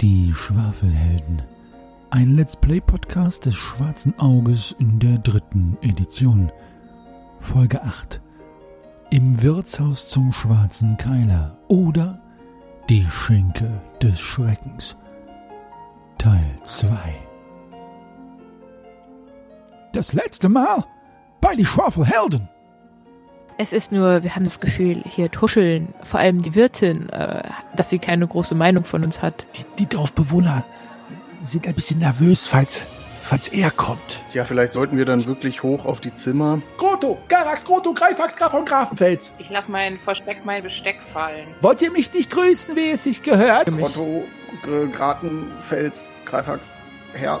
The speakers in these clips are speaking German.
Die Schwafelhelden. Ein Let's Play Podcast des Schwarzen Auges in der dritten Edition. Folge 8. Im Wirtshaus zum Schwarzen Keiler oder Die Schenke des Schreckens. Teil 2. Das letzte Mal bei die Schwafelhelden. Es ist nur, wir haben das Gefühl, hier tuscheln, vor allem die Wirtin, äh, dass sie keine große Meinung von uns hat. Die, die Dorfbewohner sind ein bisschen nervös, falls, falls er kommt. Ja, vielleicht sollten wir dann wirklich hoch auf die Zimmer. Grotto, Garax, Grotto, Greifax, Graf von Grafenfels. Ich lass mein Versteck, mein Besteck fallen. Wollt ihr mich nicht grüßen, wie es sich gehört? Otto, G Gratenfels, Greifax, Herr,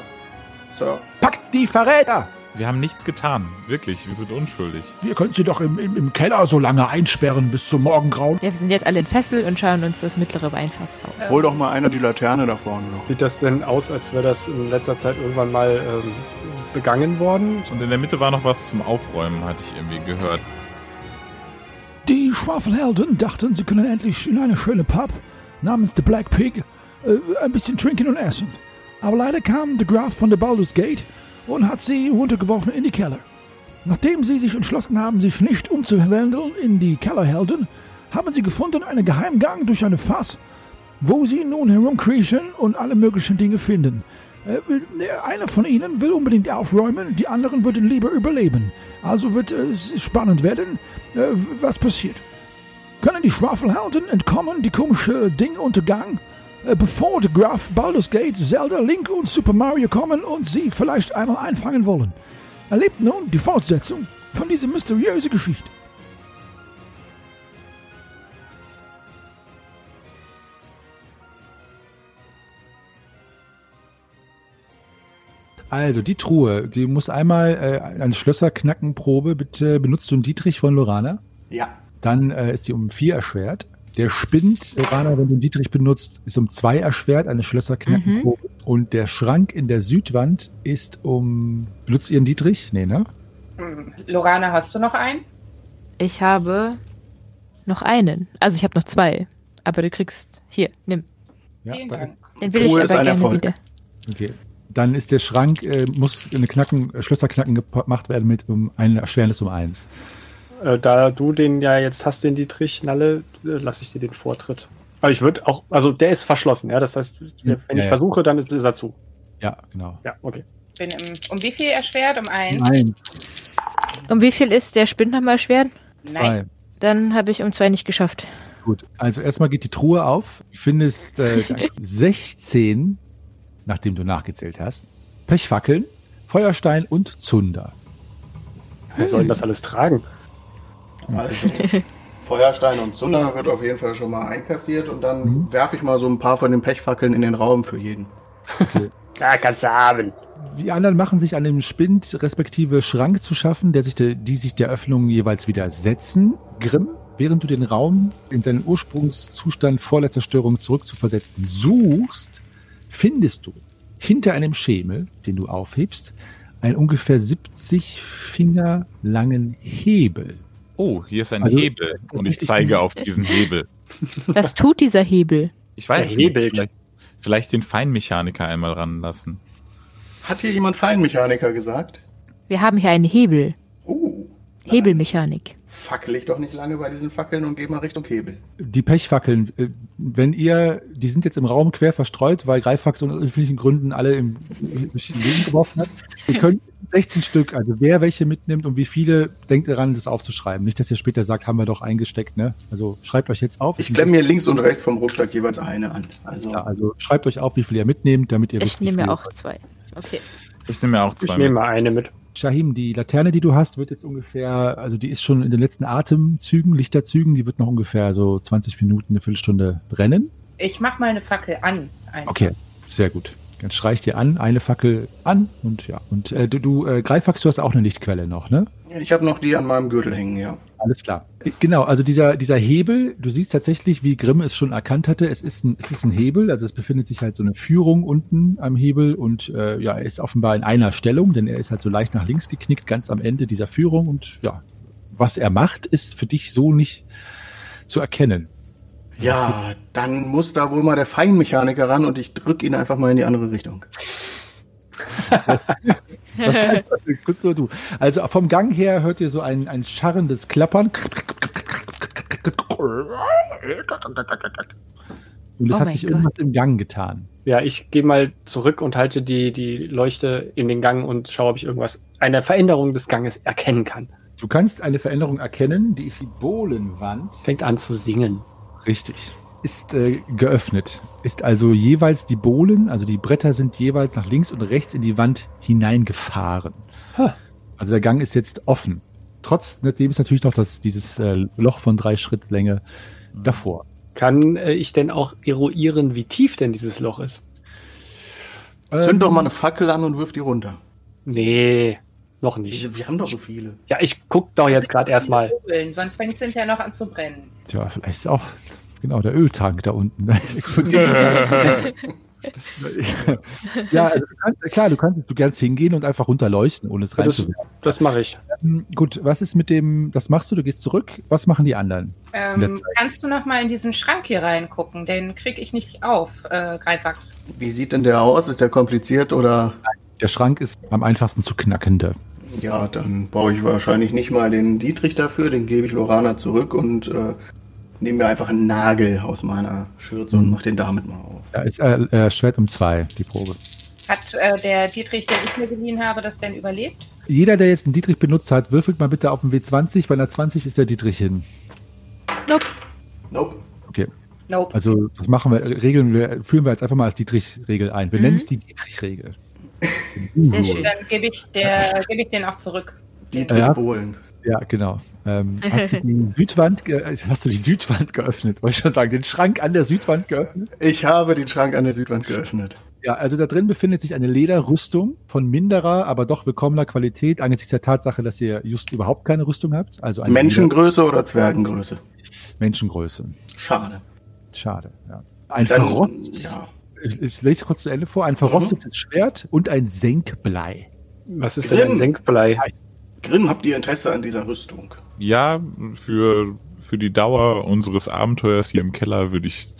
Sir. Packt die Verräter! Wir haben nichts getan. Wirklich, wir sind unschuldig. Wir können sie doch im, im, im Keller so lange einsperren bis zum Morgengrauen. Ja, wir sind jetzt alle in Fessel und schauen uns das mittlere Weinfass an. Hol doch mal einer die Laterne da vorne noch. Sieht das denn aus, als wäre das in letzter Zeit irgendwann mal ähm, begangen worden? Und in der Mitte war noch was zum Aufräumen, hatte ich irgendwie gehört. Die Schwafelhelden dachten, sie können endlich in eine schöne Pub namens The Black Pig äh, ein bisschen trinken und essen. Aber leider kam der Graf von der Baldur's Gate und hat sie runtergeworfen in die Keller. Nachdem sie sich entschlossen haben, sich nicht umzuwandeln in die Kellerhelden, haben sie gefunden einen Geheimgang durch eine Fass, wo sie nun herumkriechen und alle möglichen Dinge finden. Äh, einer von ihnen will unbedingt aufräumen, die anderen würden lieber überleben. Also wird es spannend werden, äh, was passiert. Können die Schwafelhelden entkommen, die komische Ding Untergang? Äh, bevor der Graf Baldur's Gate, Zelda, Link und Super Mario kommen und sie vielleicht einmal einfangen wollen. Erlebt nun die Fortsetzung von dieser mysteriösen Geschichte. Also, die Truhe, die muss einmal äh, eine Schlösserknackenprobe. Bitte benutzt du einen Dietrich von Lorana. Ja. Dann äh, ist die um vier erschwert. Der Spind, Lorana, wenn du einen Dietrich benutzt, ist um zwei erschwert, eine Schlösserknackenprobe. Und der Schrank in der Südwand ist um. Benutzt ihr einen Dietrich? Nee, ne? Hm, Lorana, hast du noch einen? Ich habe noch einen. Also ich habe noch zwei. Aber du kriegst. Hier, nimm. Ja, Vielen danke. Dank. Den will ich aber ein gerne Erfolg. wieder. Okay. Dann ist der Schrank, äh, muss eine Knacken, äh, Schlösserknacken gemacht werden mit um eine Erschwernis um eins. Äh, da du den ja jetzt hast, den Dietrich Nalle, äh, lasse ich dir den Vortritt. Aber ich würde auch, also der ist verschlossen, ja. Das heißt, wenn Ja, ich ja. versuche, dann ist er zu. Ja, genau. Ja, okay. Bin im, um wie viel erschwert? Um eins? Nein, Um wie viel ist der Spind nochmal schwer? zwei. Dann habe ich um zwei nicht geschafft. Gut, also erstmal geht die Truhe auf, findest äh, 16, nachdem du nachgezählt hast, Pechfackeln, Feuerstein und Zunder. Wer soll denn das alles tragen? Also, Feuerstein und Zunder wird auf jeden Fall schon mal einkassiert und dann Mhm. werfe ich mal so ein paar von den Pechfackeln in den Raum für jeden. Ja, kannst du haben. Die anderen machen sich an dem Spind respektive Schrank zu schaffen, der sich de, die sich der Öffnung jeweils widersetzen. Grimm, während du den Raum in seinen Ursprungszustand vor der Zerstörung zurückzuversetzen suchst, findest du hinter einem Schemel, den du aufhebst, einen ungefähr 70 Finger langen Hebel. Oh, hier ist ein Also, Hebel und ich zeige auf diesen Hebel. Was tut dieser Hebel? Ich weiß Der hebelt. Vielleicht, vielleicht den Feinmechaniker einmal ranlassen. Hat hier jemand Feinmechaniker gesagt? Wir haben hier einen Hebel. Uh, Hebelmechanik. fackel ich doch nicht lange bei diesen Fackeln und gehe mal Richtung Hebel. Die Pechfackeln, äh, wenn ihr, die sind jetzt im Raum quer verstreut, weil Greifax aus unterschiedlichen Gründen alle im, im Leben geworfen hat. Ihr könnt 16 Stück, also wer welche mitnimmt und wie viele, denkt daran, das aufzuschreiben. Nicht, dass ihr später sagt, haben wir doch eingesteckt, ne? Also schreibt euch jetzt auf. Ich klemme mir links und rechts vom Rucksack jeweils eine an. Also, Ja, also schreibt euch auf, wie viel ihr mitnehmt, damit ihr Ich wisst, nehme mir auch zwei. Okay. Ich nehme mir auch Ich zwei. nehme mit. mal eine mit. Shahim, die Laterne, die du hast, wird jetzt ungefähr, also die ist schon in den letzten Atemzügen, Lichterzügen, die wird noch ungefähr so 20 Minuten, eine Viertelstunde brennen. Ich mach mal eine Fackel an. Einfach. Okay, sehr gut. Dann streich dir an, eine Fackel an und ja. Und äh, du, du äh, Greifax, du hast auch eine Lichtquelle noch, ne? ich habe noch die an meinem Gürtel hängen, ja. Alles klar. Genau, also dieser, dieser Hebel, du siehst tatsächlich, wie Grimm es schon erkannt hatte, es ist ein, es ist ein Hebel, also es befindet sich halt so eine Führung unten am Hebel und äh, ja, er ist offenbar in einer Stellung, denn er ist halt so leicht nach links geknickt, ganz am Ende dieser Führung und ja, was er macht, ist für dich so nicht zu erkennen. Ja, dann muss da wohl mal der Feinmechaniker ran und ich drück ihn einfach mal in die andere Richtung. Das kann kurz nur du. Also vom Gang her hört ihr so ein, ein scharrendes Klappern. Und es Oh hat sich Gott. irgendwas im Gang getan. Ja, ich gehe mal zurück und halte die, die Leuchte in den Gang und schaue, ob ich irgendwas, eine Veränderung des Ganges erkennen kann. Du kannst eine Veränderung erkennen, die die Bohlenwand Fängt an zu singen. Richtig. Ist äh, geöffnet. Ist also jeweils die Bohlen, also die Bretter sind jeweils nach links und rechts in die Wand hineingefahren. Ha. Also der Gang ist jetzt offen. Trotzdem ist natürlich noch das, dieses äh, Loch von drei Schritt Länge davor. Kann äh, ich denn auch eruieren, wie tief denn dieses Loch ist? Zünd Ähm, doch mal eine Fackel an und wirf die runter. Nee, noch nicht. Wir, wir haben doch so viele. Ja, ich guck doch jetzt gerade erstmal. Sonst fängt es hinterher noch an zu brennen. Tja, vielleicht ist auch genau der Öltank da unten. Explodiert. ja, also du kannst, klar, du kannst du kannst hingehen und einfach runterleuchten, ohne es Das, reinzuwerfen. das mache ich. Gut, was ist mit dem, das machst du, du gehst zurück, was machen die anderen? Ähm, kannst du noch mal in diesen Schrank hier reingucken? Den kriege ich nicht auf, äh, Greifax. Wie sieht denn der aus? Ist der kompliziert oder? Der Schrank ist am einfachsten zu knackende. Ja, dann brauche ich wahrscheinlich nicht mal den Dietrich dafür. Den gebe ich Lorana zurück und äh, nehme mir einfach einen Nagel aus meiner Schürze und mache den damit mal auf. Da ist äh, äh, Schwert um zwei, die Probe. Hat äh, der Dietrich, den ich mir geliehen habe, das denn überlebt? Jeder, der jetzt einen Dietrich benutzt hat, würfelt mal bitte auf den W20. Bei einer 20 ist der Dietrich hin. Nope. Nope. Okay, Nope. also das machen wir, regeln wir, führen wir jetzt einfach mal als Dietrich-Regel ein. Wir Mhm. nennen es die Dietrich-Regel. Sehr schön. Dann gebe ich, der- gebe ich den auch zurück. Dietrich Ja. Bohlen. Ja, genau. Ähm, hast, du die Südwand, hast du die Südwand geöffnet? Wollte ich schon sagen, den Schrank an der Südwand geöffnet? Ich habe den Schrank an der Südwand geöffnet. Ja, also da drin befindet sich eine Lederrüstung von minderer, aber doch willkommener Qualität, angesichts der Tatsache, dass ihr just überhaupt keine Rüstung habt. Also eine Menschengröße oder Zwergengröße? Menschengröße. Schade. Schade, ja. Ein Dann, verrost, ja. Ich, ich lese kurz zu Ende vor, ein verrostetes Schwert und ein Senkblei. Was ist denn ein Senkblei? Grimm, habt ihr Interesse an dieser Rüstung? Ja, für, für die Dauer unseres Abenteuers hier im Keller würde ich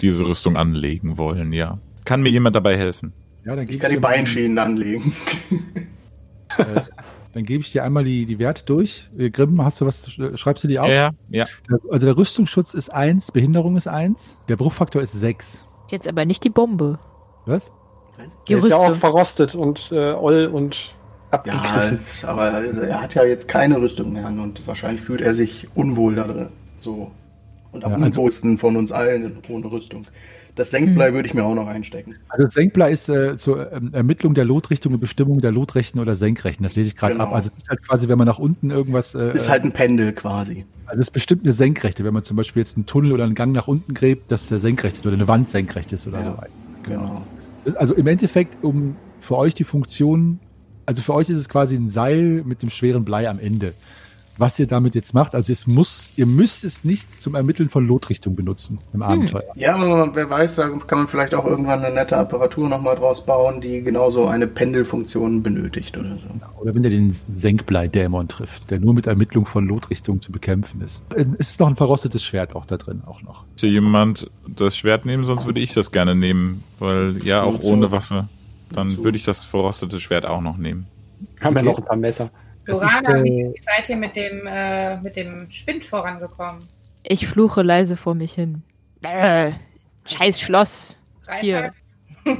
diese Rüstung anlegen wollen, ja. Kann mir jemand dabei helfen? Ja, dann Ich gebe kann die Beinschienen anlegen. äh, dann gebe ich dir einmal die, die Werte durch. Äh, Grimm, hast du was, sch- schreibst du die auf? Ja, ja. Also der Rüstungsschutz ist 1, Behinderung ist 1, der Bruchfaktor ist 6. Jetzt aber nicht die Bombe. Was? Die Der ist ja auch verrostet und äh, oll und Ja, abgegriffen. aber also, er hat ja jetzt keine Rüstung mehr an und wahrscheinlich fühlt er sich unwohl da drin. So. Und am Ja, also- unwohlsten von uns allen ohne Rüstung. Das Senkblei würde ich mir auch noch einstecken. Also Senkblei ist äh, zur ähm, Ermittlung der Lotrichtung und Bestimmung der Lotrechten oder Senkrechten. Das lese ich gerade Genau. ab. Also es ist halt quasi, wenn man nach unten irgendwas. Äh, Ist halt ein Pendel quasi. also es ist bestimmt eine Senkrechte. Wenn man zum Beispiel jetzt einen Tunnel oder einen Gang nach unten gräbt, dass der senkrecht oder eine Wand senkrecht ist oder Ja. so. Genau. Ist also im Endeffekt, um für euch die Funktion, also für euch ist es quasi ein Seil mit dem schweren Blei am Ende. Was ihr damit jetzt macht, also es muss, ihr müsst es nicht zum Ermitteln von Lotrichtung benutzen im Abenteuer. Ja, wer weiß, da kann man vielleicht auch irgendwann eine nette Apparatur nochmal draus bauen, die genauso eine Pendelfunktion benötigt oder so. Oder wenn ihr den Senkblei-Dämon trifft, der nur mit Ermittlung von Lotrichtung zu bekämpfen ist. Es ist noch ein verrostetes Schwert auch da drin, auch noch. Möchte jemand das Schwert nehmen, sonst würde ich das gerne nehmen. Weil ja, auch ohne Waffe. Dann würde ich das verrostete Schwert auch noch nehmen. Haben ja Okay. noch ein paar Messer. Lorana, ist, wie äh, wie seid ihr mit dem, äh, mit dem Spind vorangekommen? Ich fluche leise vor mich hin. Äh, scheiß Schloss. Hier. Greifax?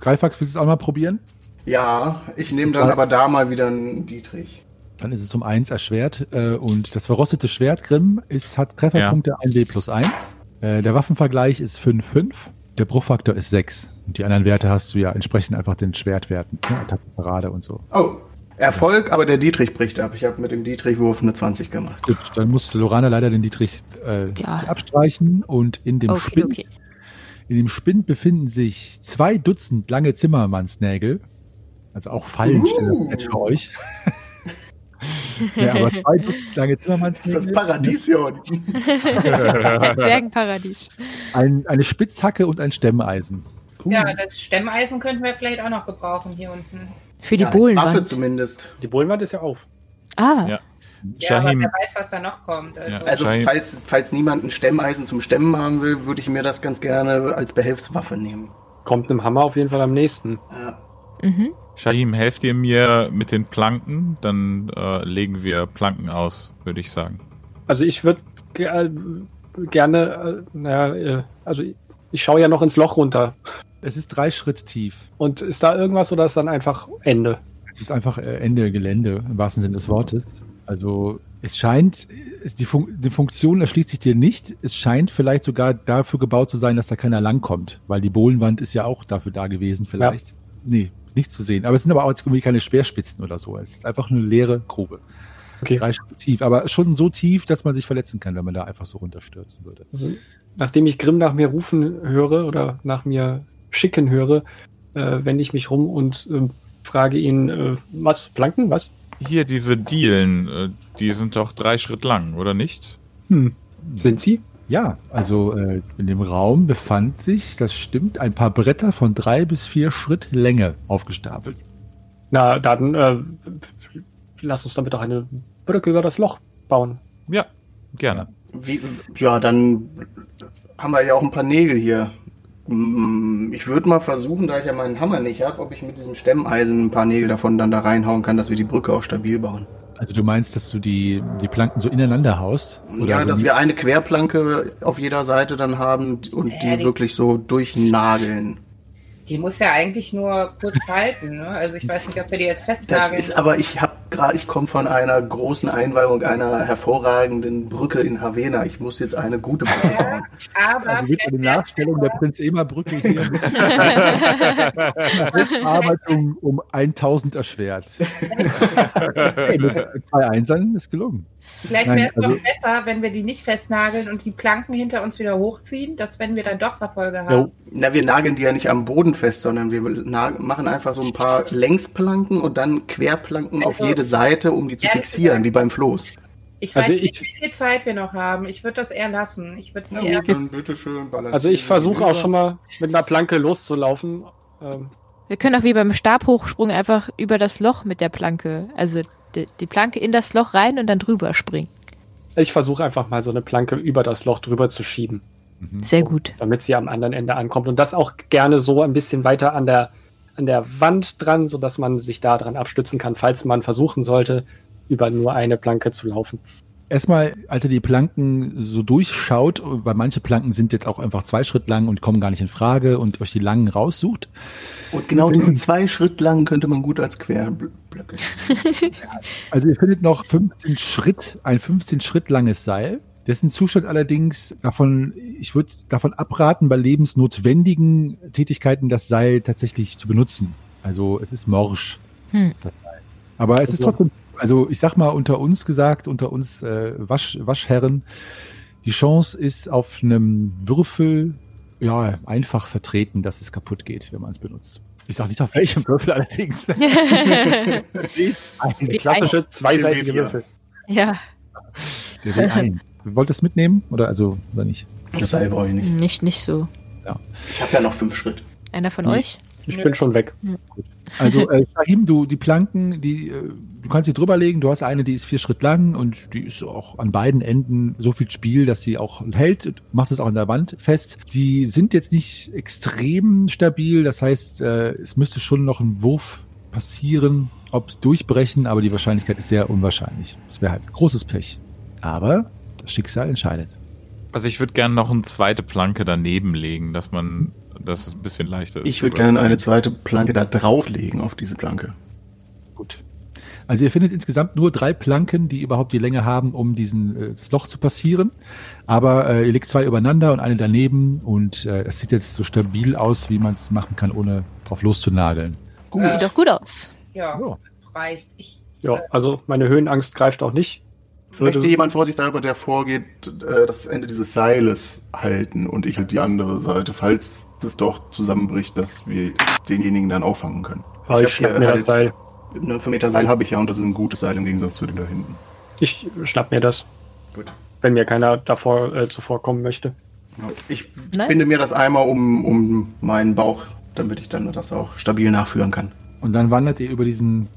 Greifax, willst du es auch mal probieren? Ja, ich nehme dann aber da mal wieder einen Dietrich. Dann ist es um 1 erschwert. Äh, und das verrostete Schwert, Grimm, ist, hat Trefferpunkte 1W plus 1. Äh, der Waffenvergleich ist 5,5. Der Bruchfaktor ist 6. Und die anderen Werte hast du ja entsprechend einfach den Schwertwerten. Ne? Attackenparade und so. Oh, Erfolg, aber der Dietrich bricht ab. Ich habe mit dem Dietrichwurf eine 20 gemacht. Gut, dann muss Lorana leider den Dietrich äh, Ja. abstreichen. Und in dem, Okay, Spind, okay. in dem Spind befinden sich zwei Dutzend lange Zimmermannsnägel. Also auch Fallensteller Uh. für euch. ja, aber zwei Dutzend lange Das Zimmermannsnägel. ist das Paradies hier unten. Ein Zwergenparadies. Ein, eine Spitzhacke und ein Stemmeisen. Puh. Ja, das Stemmeisen könnten wir vielleicht auch noch gebrauchen hier unten. Für die ja, als Waffe Bohlenwand. zumindest. Die Bohlenwand ist ja auf. Ah, Ja. Ja, aber Shahim, wer weiß, was da noch kommt. Also, Ja. Also falls, falls niemand ein Stemmeisen zum Stemmen haben will, würde ich mir das ganz gerne als Behelfswaffe nehmen. Kommt einem Hammer auf jeden Fall am nächsten. Ja. mhm. Shahim, helft ihr mir mit den Planken? Dann äh, legen wir Planken aus, würde ich sagen. Also ich würde ge gerne, äh, naja, äh, also ich, ich schaue ja noch ins Loch runter. Es ist drei Schritt tief. Und ist da irgendwas oder ist dann einfach Ende? Es ist einfach äh, Ende Gelände, im wahrsten Sinne des Wortes. Also es scheint, die, Fun die Funktion erschließt sich dir nicht. Es scheint vielleicht sogar dafür gebaut zu sein, dass da keiner langkommt. Weil die Bohlenwand ist ja auch dafür da gewesen vielleicht. Nee, nicht zu sehen. Aber es sind aber auch irgendwie keine Speerspitzen oder so. Es ist einfach eine leere Grube. Okay. Drei Schritt tief. Aber schon so tief, dass man sich verletzen kann, wenn man da einfach so runterstürzen würde. Also, nachdem ich Grimm nach mir rufen höre oder nach mir schicken höre, äh, wende ich mich rum und äh, frage ihn, äh, was, Planken, was? Hier, diese Dielen, äh, die sind doch drei Schritt lang, oder nicht? Hm. Sind sie? Ja, also äh, in dem Raum befand sich, das stimmt, ein paar Bretter von drei bis vier Schritt Länge aufgestapelt. Na, dann äh, lass uns damit doch eine Brücke über das Loch bauen. Ja, gerne. Wie, ja, dann haben wir ja auch ein paar Nägel hier. Mm, Ich würde mal versuchen, da ich ja meinen Hammer nicht habe, ob ich mit diesen Stemmeisen ein paar Nägel davon dann da reinhauen kann, dass wir die Brücke auch stabil bauen. Also du meinst, dass du die, die Planken so ineinander haust? ja, dass wir eine Querplanke auf jeder Seite dann haben und Ja, die die- wirklich so durchnageln. Die muss ja eigentlich nur kurz halten. Ne? Also ich weiß nicht, ob wir die jetzt Das festnageln. ist aber, ich habe gerade, ich komme von einer großen Einweihung einer hervorragenden Brücke in Havena. Ich muss jetzt eine gute Brücke bauen. aber Also willst du die vielleicht wär's Nachstellung der Prinz Emer Brücke hier mit Arbeitung um 1000 erschwert? hey, mit zwei Einsern ist gelungen. Vielleicht wäre es also- doch besser, wenn wir die nicht festnageln und die Planken hinter uns wieder hochziehen, dass wenn wir dann doch Verfolger haben. Jo. Na, wir nageln die ja nicht am Boden fest, sondern wir machen einfach so ein paar Längsplanken und dann Querplanken Also, auf jede Seite, um die zu fixieren, gesagt- wie beim Floß. Ich weiß Also nicht, ich- wie viel Zeit wir noch haben. Ich würde das eher lassen. Ich würde ballert Also ich versuche auch schon mal mit einer Planke loszulaufen. Ähm, Wir können auch wie beim Stabhochsprung einfach über das Loch mit der Planke, also die, die Planke in das Loch rein und dann drüber springen. ich versuche einfach mal so eine Planke über das Loch drüber zu schieben, Sehr gut. damit sie am anderen Ende ankommt. Und das auch gerne so ein bisschen weiter an der, an der Wand dran, sodass man sich da dran abstützen kann, falls man versuchen sollte, über nur eine Planke zu laufen. Erstmal, als ihr die Planken so durchschaut, weil manche Planken sind jetzt auch einfach zwei Schritt lang und kommen gar nicht in Frage und euch die langen raussucht, Und genau diese zwei Schritt lang könnte man gut als Querblöcke. Also ihr findet noch 15 Schritt, ein 15 Schritt langes Seil. Dessen Zustand allerdings davon, ich würde davon abraten, bei lebensnotwendigen Tätigkeiten das Seil tatsächlich zu benutzen. Also es ist morsch. Hm. Das Seil. Aber es ist Also- trotzdem, also ich sag mal unter uns gesagt, unter uns äh, Wasch, Waschherren, die Chance ist auf einem Würfel ja einfach vertreten, dass es kaputt geht, wenn man es benutzt. Ich sag nicht auf welchem Würfel allerdings. Die klassische zweiseitige Ja. Würfel. ja, Der W1. Wollt ihr es mitnehmen? Oder also, oder nicht? Das brauche ich nicht. nicht, nicht so. Ich habe ja noch fünf Schritt. Einer von Hm. euch? Ich Nö. bin schon weg. Also, äh, Shahim, du, die Planken, die, äh, du kannst sie drüberlegen. Du hast eine, die ist vier Schritt lang und die ist auch an beiden Enden so viel Spiel, dass sie auch hält. Du machst es auch an der Wand fest. Die sind jetzt nicht extrem stabil. Das heißt, äh, es müsste schon noch ein Wurf passieren, ob es durchbrechen, aber die Wahrscheinlichkeit ist sehr unwahrscheinlich. Es wäre halt großes Pech. Aber das Schicksal entscheidet. Also ich würde gerne noch eine zweite Planke daneben legen, dass man, dass es ein bisschen leichter ist. Ich würde gerne eine zweite Planke da drauflegen auf diese Planke. Gut. Also ihr findet insgesamt nur drei Planken, die überhaupt die Länge haben, um diesen äh, das Loch zu passieren. Aber äh, ihr legt zwei übereinander und eine daneben und äh, es sieht jetzt so stabil aus, wie man es machen kann, ohne drauf loszunageln. Sieht doch gut aus. Ja, Ja. reicht. Ich, Ja, also meine Höhenangst greift auch nicht. Möchte jemand vorsichtshalber, der vorgeht, äh, das Ende dieses Seiles halten und ich halt die andere Seite, falls das doch zusammenbricht, dass wir denjenigen dann auffangen können. Aber ich, schnapp mir halt- das Seil. Ne, 5 Meter Seil habe ich ja und das ist ein gutes Seil im Gegensatz zu dem da hinten. Ich schnapp mir das, Gut. wenn mir keiner davor äh, zuvorkommen möchte. Ich Nein. binde mir das einmal um, um meinen Bauch, damit ich dann das auch stabil nachführen kann. Und dann wandert ihr über diesen,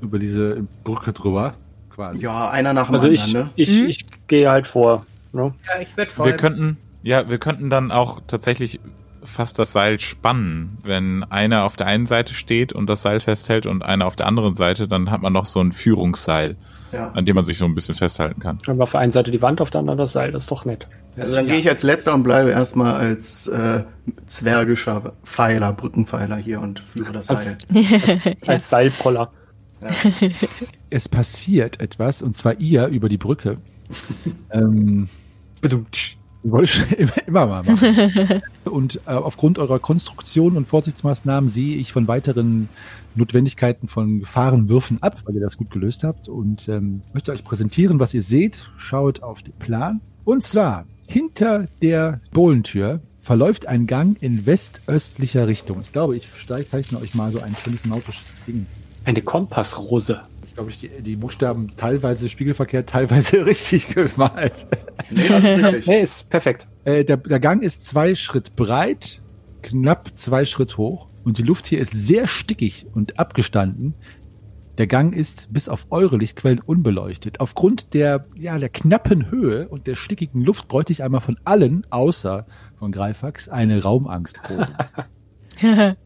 über diese Brücke drüber quasi. Ja, einer nach dem Also anderen, ich, ne? ich, Mhm. ich gehe halt vor. Ne? Ja, ich würde Wir folgen. könnten, ja, wir könnten dann auch tatsächlich fast das Seil spannen. Wenn einer auf der einen Seite steht und das Seil festhält und einer auf der anderen Seite, dann hat man noch so ein Führungsseil, Ja. an dem man sich so ein bisschen festhalten kann. Dann war auf der einen Seite die Wand, auf der anderen das Seil. Das ist doch nett. Also dann gehe ich als letzter und bleibe erstmal als äh, zwergischer Pfeiler, Brückenpfeiler hier und führe das Als- Seil. Als Seilpoller. Es passiert etwas, und zwar ihr über die Brücke. ähm, wollte ich immer, immer mal machen. Und äh, aufgrund eurer Konstruktion und Vorsichtsmaßnahmen sehe ich von weiteren Notwendigkeiten von Gefahrenwürfen ab, weil ihr das gut gelöst habt. Und ähm, möchte euch präsentieren, was ihr seht. Schaut auf den Plan. Und zwar hinter der Bohlentür verläuft ein Gang in westöstlicher Richtung. Ich glaube, ich zeichne euch mal so ein schönes nautisches Ding. Eine Kompassrose. Das ist, glaube ich, die, die Buchstaben teilweise spiegelverkehrt, teilweise richtig gemalt. Nee, richtig. Nee, ist perfekt. Äh, der, der Gang ist zwei Schritt breit, knapp zwei Schritt hoch und die Luft hier ist sehr stickig und abgestanden. Der Gang ist bis auf eure Lichtquellen unbeleuchtet. Aufgrund der, ja, der knappen Höhe und der stickigen Luft bräuchte ich einmal von allen, außer von Greifax, eine Raumangstprobe.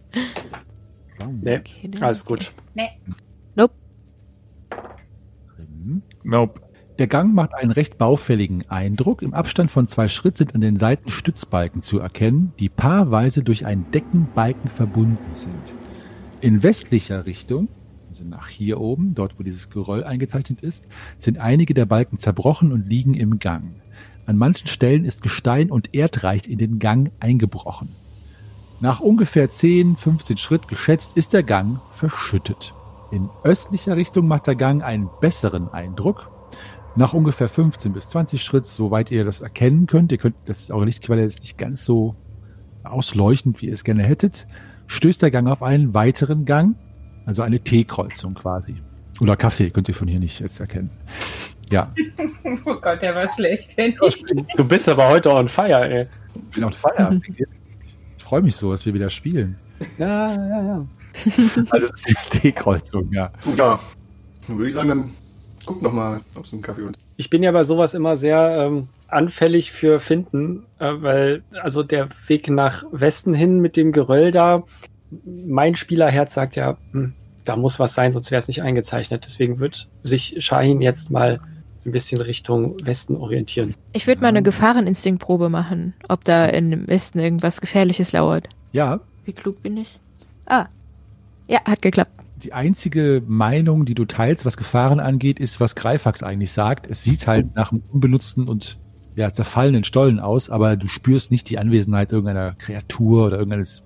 Nee, alles gut. Nee. nope. Nope. Der Gang macht einen recht baufälligen Eindruck. Im Abstand von zwei Schritt sind an den Seiten Stützbalken zu erkennen, die paarweise durch einen Deckenbalken verbunden sind. In westlicher Richtung, also nach hier oben, dort wo dieses Geröll eingezeichnet ist, sind einige der Balken zerbrochen und liegen im Gang. An manchen Stellen ist Gestein und Erdreich in den Gang eingebrochen. Nach ungefähr 10, 15 Schritt geschätzt ist der Gang verschüttet. In östlicher Richtung macht der Gang einen besseren Eindruck. Nach ungefähr 15 bis 20 Schritt, soweit ihr das erkennen könnt, ihr könnt, das ist eure Lichtquelle ist nicht ganz so ausleuchtend, wie ihr es gerne hättet, stößt der Gang auf einen weiteren Gang, also eine T-Kreuzung quasi. Oder Kaffee, könnt ihr von hier nicht jetzt erkennen. Ja, Oh Gott, der war schlecht. Du bist aber heute on fire, ey. ich bin on fire. Ich freue mich so, dass wir wieder spielen. Ja, ja, ja. Also es ist die T-Kreuzung, ja. Ja, dann würde ich sagen, dann guck noch mal, ob es einen Kaffee und Ich bin ja bei sowas immer sehr ähm, anfällig für Finden, äh, weil also der Weg nach Westen hin mit dem Geröll da, mein Spielerherz sagt ja, hm, da muss was sein, sonst wäre es nicht eingezeichnet. Deswegen wird sich Shahin jetzt mal ein bisschen Richtung Westen orientieren. Ich würde mal eine Gefahreninstinktprobe machen, ob da im Westen irgendwas Gefährliches lauert. Ja, Wie klug bin ich? Ah. Ja, hat geklappt. die einzige Meinung, die du teilst, was Gefahren angeht, ist, was Greifax eigentlich sagt. Es sieht halt nach einem unbenutzten und ja, zerfallenen Stollen aus, aber du spürst nicht die Anwesenheit irgendeiner Kreatur oder irgendeines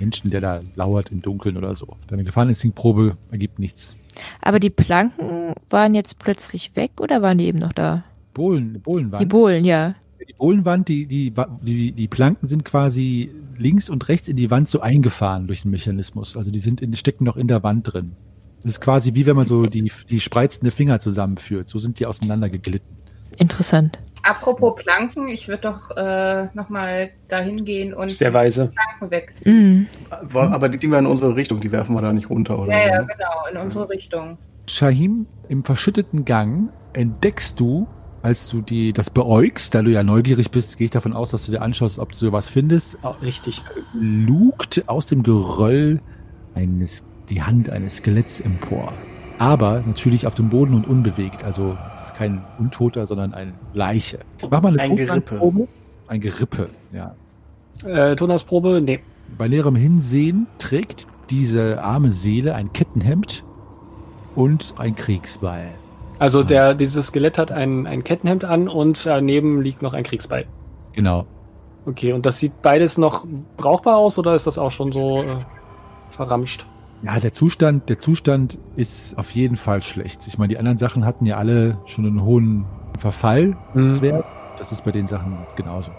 Menschen, der da lauert im Dunkeln oder so. Deine Gefahreninstinktprobe ergibt nichts. Aber die Planken waren jetzt plötzlich weg oder waren die eben noch da? Bohlen, Bohlenwand. Die Bohlen, ja. die Bohlenwand, die, die, die, die Planken sind quasi links und rechts in die Wand so eingefahren durch den Mechanismus. Also die sind in, stecken noch in der Wand drin. Das ist quasi wie wenn man so die, die spreizende Finger zusammenführt. So sind die auseinandergeglitten. Interessant. Apropos Planken, ich würde doch äh, nochmal dahin gehen und Sehr weise. Planken wegziehen. Mhm. Aber die ziehen wir in unsere Richtung, die werfen wir da nicht runter, oder? Ja, ja, ne? genau, in unsere Richtung. Shahim, im verschütteten Gang entdeckst du, als du die, das beäugst, da du ja neugierig bist, gehe ich davon aus, dass du dir anschaust, ob du was findest, Richtig. lugt aus dem Geröll eines, die Hand eines Skeletts empor. Aber natürlich auf dem Boden und unbewegt. Also es ist kein Untoter, sondern eine Leiche. Mach mal eine Ein Gerippe. Ein Gerippe, ja. Äh, Tonausprobe? Nee. Bei näherem Hinsehen trägt diese arme Seele ein Kettenhemd und ein Kriegsbeil. Also der, dieses Skelett hat ein, ein Kettenhemd an und daneben liegt noch ein Kriegsbeil. Genau. Okay, und das sieht beides noch brauchbar aus oder ist das auch schon so äh, verramscht? Ja, der Zustand, der Zustand ist auf jeden Fall schlecht. Ich meine, die anderen Sachen hatten ja alle schon einen hohen Verfallswert. Das ist bei den Sachen genauso.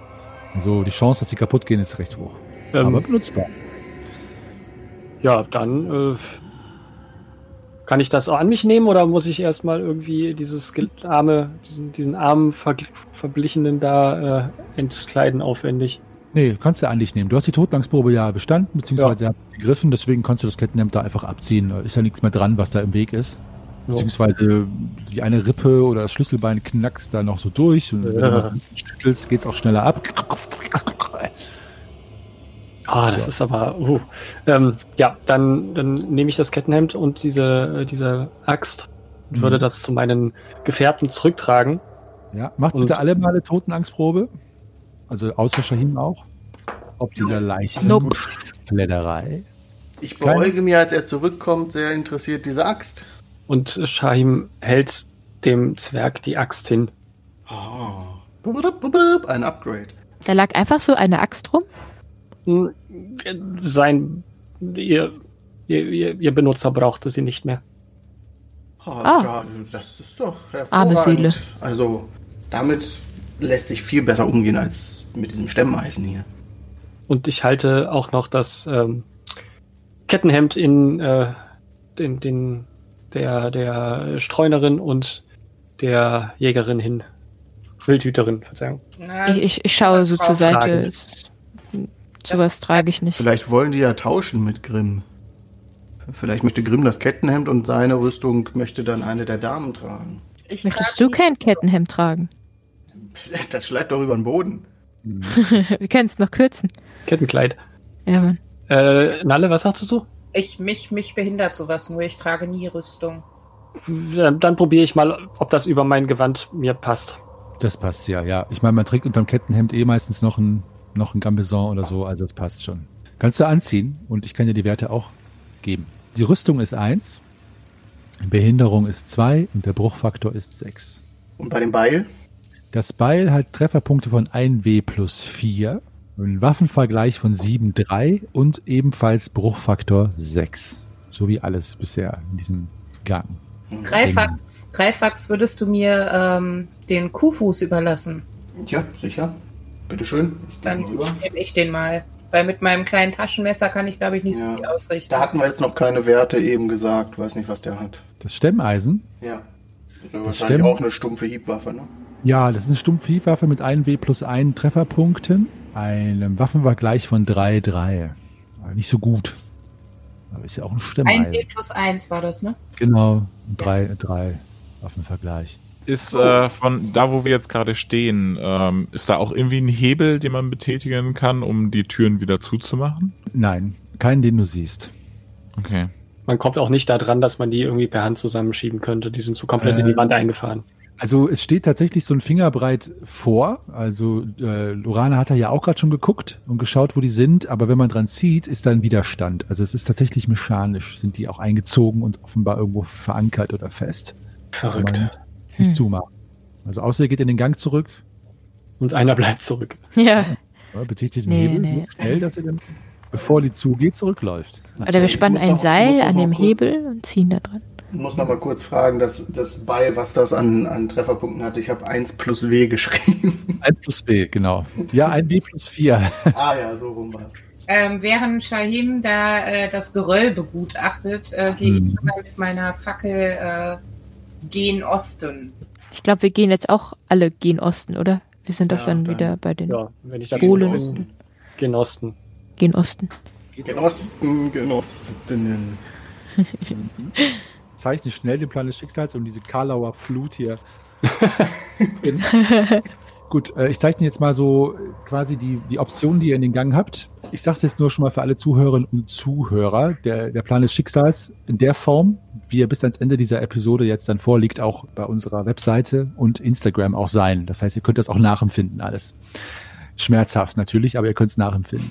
Also die Chance, dass sie kaputt gehen, ist recht hoch. Ähm, Aber benutzbar. Ja, dann äh, kann ich das auch an mich nehmen oder muss ich erstmal irgendwie dieses arme, diesen, diesen armen Ver Verblichenen da äh, entkleiden aufwendig? Nee, kannst du eigentlich nehmen. Du hast die Totlangsprobe ja bestanden, beziehungsweise ja. gegriffen, deswegen kannst du das Kettenhemd da einfach abziehen. Ist ja nichts mehr dran, was da im Weg ist. Beziehungsweise die eine Rippe oder das Schlüsselbein knackst da noch so durch und wenn du Ja. was schüttelst, geht's auch schneller ab. Ah, das Ja. ist aber. Uh. Ähm, ja, dann, dann nehme ich das Kettenhemd und diese, äh, diese Axt und Mhm. würde das zu meinen Gefährten zurücktragen. Ja, macht Und- bitte alle mal eine Totenangstprobe. Also außer Shahim auch. Ob dieser leichten Nope. Fledderei. Ich beuge mir, als er zurückkommt, sehr interessiert diese Axt. Und Shahim hält dem Zwerg die Axt hin. Ah. Ein Upgrade. Da lag einfach so eine Axt rum. Hm, Sein. Ihr, ihr, ihr, Benutzer brauchte sie nicht mehr. Ah, Ah. Ja, das ist doch Arme hervorragend. Seele. Also, damit lässt sich viel besser umgehen als mit diesem Stemmeisen hier. Und ich halte auch noch das ähm, Kettenhemd in äh, den, den, der, der Streunerin und der Jägerin hin. Wildhüterin, Verzeihung. Ich, ich, ich schaue so zur Seite. Sowas trage ich nicht. Vielleicht wollen die ja tauschen mit Grimm. Vielleicht möchte Grimm das Kettenhemd und seine Rüstung möchte dann eine der Damen tragen. ich Möchtest trage du kein Kettenhemd tragen? Das schleift doch über den Boden. Wir können es noch kürzen. Kettenkleid. Ja, Mann. Äh, Nalle, was sagtest du? Ich, mich, mich behindert sowas nur. Ich trage nie Rüstung. Dann, dann probiere ich mal, ob das über mein Gewand mir passt. Das passt ja, ja. Ich meine, man trägt unterm Kettenhemd eh meistens noch ein, noch ein Gambeson oder so, also das passt schon. Kannst du anziehen und ich kann dir die Werte auch geben. Die Rüstung ist 1, Behinderung ist 2 und der Bruchfaktor ist 6. Und bei dem Beil? Das Beil hat Trefferpunkte von 1W plus 4, einen Waffenvergleich von 7, 3 und ebenfalls Bruchfaktor 6. So wie alles bisher in diesem Gang. Greifax, Greifax, würdest du mir ähm, den Kuhfuß überlassen? Ja, sicher. Bitteschön. Ich Dann nehme ich den mal. Weil mit meinem kleinen Taschenmesser kann ich, glaube ich, nicht Ja. so viel ausrichten. Da hatten wir jetzt noch keine Werte eben gesagt. Weiß nicht, was der hat. Das Stemmeisen, Ja. Das ist ja Das wahrscheinlich auch eine stumpfe Hiebwaffe, ne? ja, das ist eine Stumpfhiebwaffe mit 1W plus 1 Trefferpunkten, einem Waffenvergleich von 3, 3. Aber nicht so gut. Aber ist ja auch ein Ein Stemmeisen. B plus eins war das, ne? Genau, 3, 3 Waffenvergleich. Ist äh, von da, wo wir jetzt gerade stehen, ähm, ist da auch irgendwie ein Hebel, den man betätigen kann, um die Türen wieder zuzumachen? Nein, keinen, den du siehst. Okay. Man kommt auch nicht da dran, dass man die irgendwie per Hand zusammenschieben könnte. Die sind so komplett in Äh, die Wand eingefahren. Also es steht tatsächlich so ein Fingerbreit vor. Also äh, Lorana hat da ja auch gerade schon geguckt und geschaut, wo die sind. Aber wenn man dran zieht, ist da ein Widerstand. Also es ist tatsächlich mechanisch. Sind die auch eingezogen und offenbar irgendwo verankert oder fest. Man Verrückt. nicht, nicht Hm. zumachen. Also außer ihr geht in den Gang zurück, Und einer bleibt zurück. Ja. ja, betätigt den Nee, Hebel nee. so schnell, dass ihr dann, bevor die zugeht, zurückläuft. Oder wir spannen ein Seil an dem kurz- Hebel und ziehen da dran. Ich muss noch mal kurz fragen, das, das Beil, was das an, an Trefferpunkten hat. Ich habe 1 plus W geschrieben. 1 plus B, genau. Ja, ein B plus 4. ah ja, so rum war's. Ähm, während Shahim da äh, das Geröll begutachtet, äh, gehe Mhm. ich schon mal mit meiner Fackel äh, gen Osten. Ich glaube, wir gehen jetzt auch alle gen Osten, oder? Wir sind doch Ja, dann, dann- wieder bei den Ja, wenn ich da Polen. bin, Genosten. gen Osten. Genossen, Genossinnen. Zeichne schnell den Plan des Schicksals, um diese Karlauer Flut hier. Gut, äh, ich zeichne jetzt mal so quasi die, die Optionen, die ihr in den Gang habt. Ich sage es jetzt nur schon mal für alle Zuhörerinnen und Zuhörer. Der, der Plan des Schicksals in der Form, wie er bis ans Ende dieser Episode jetzt dann vorliegt, auch bei unserer Webseite und Instagram auch sein. Das heißt, ihr könnt das auch nachempfinden alles. Schmerzhaft natürlich, aber ihr könnt es nachempfinden.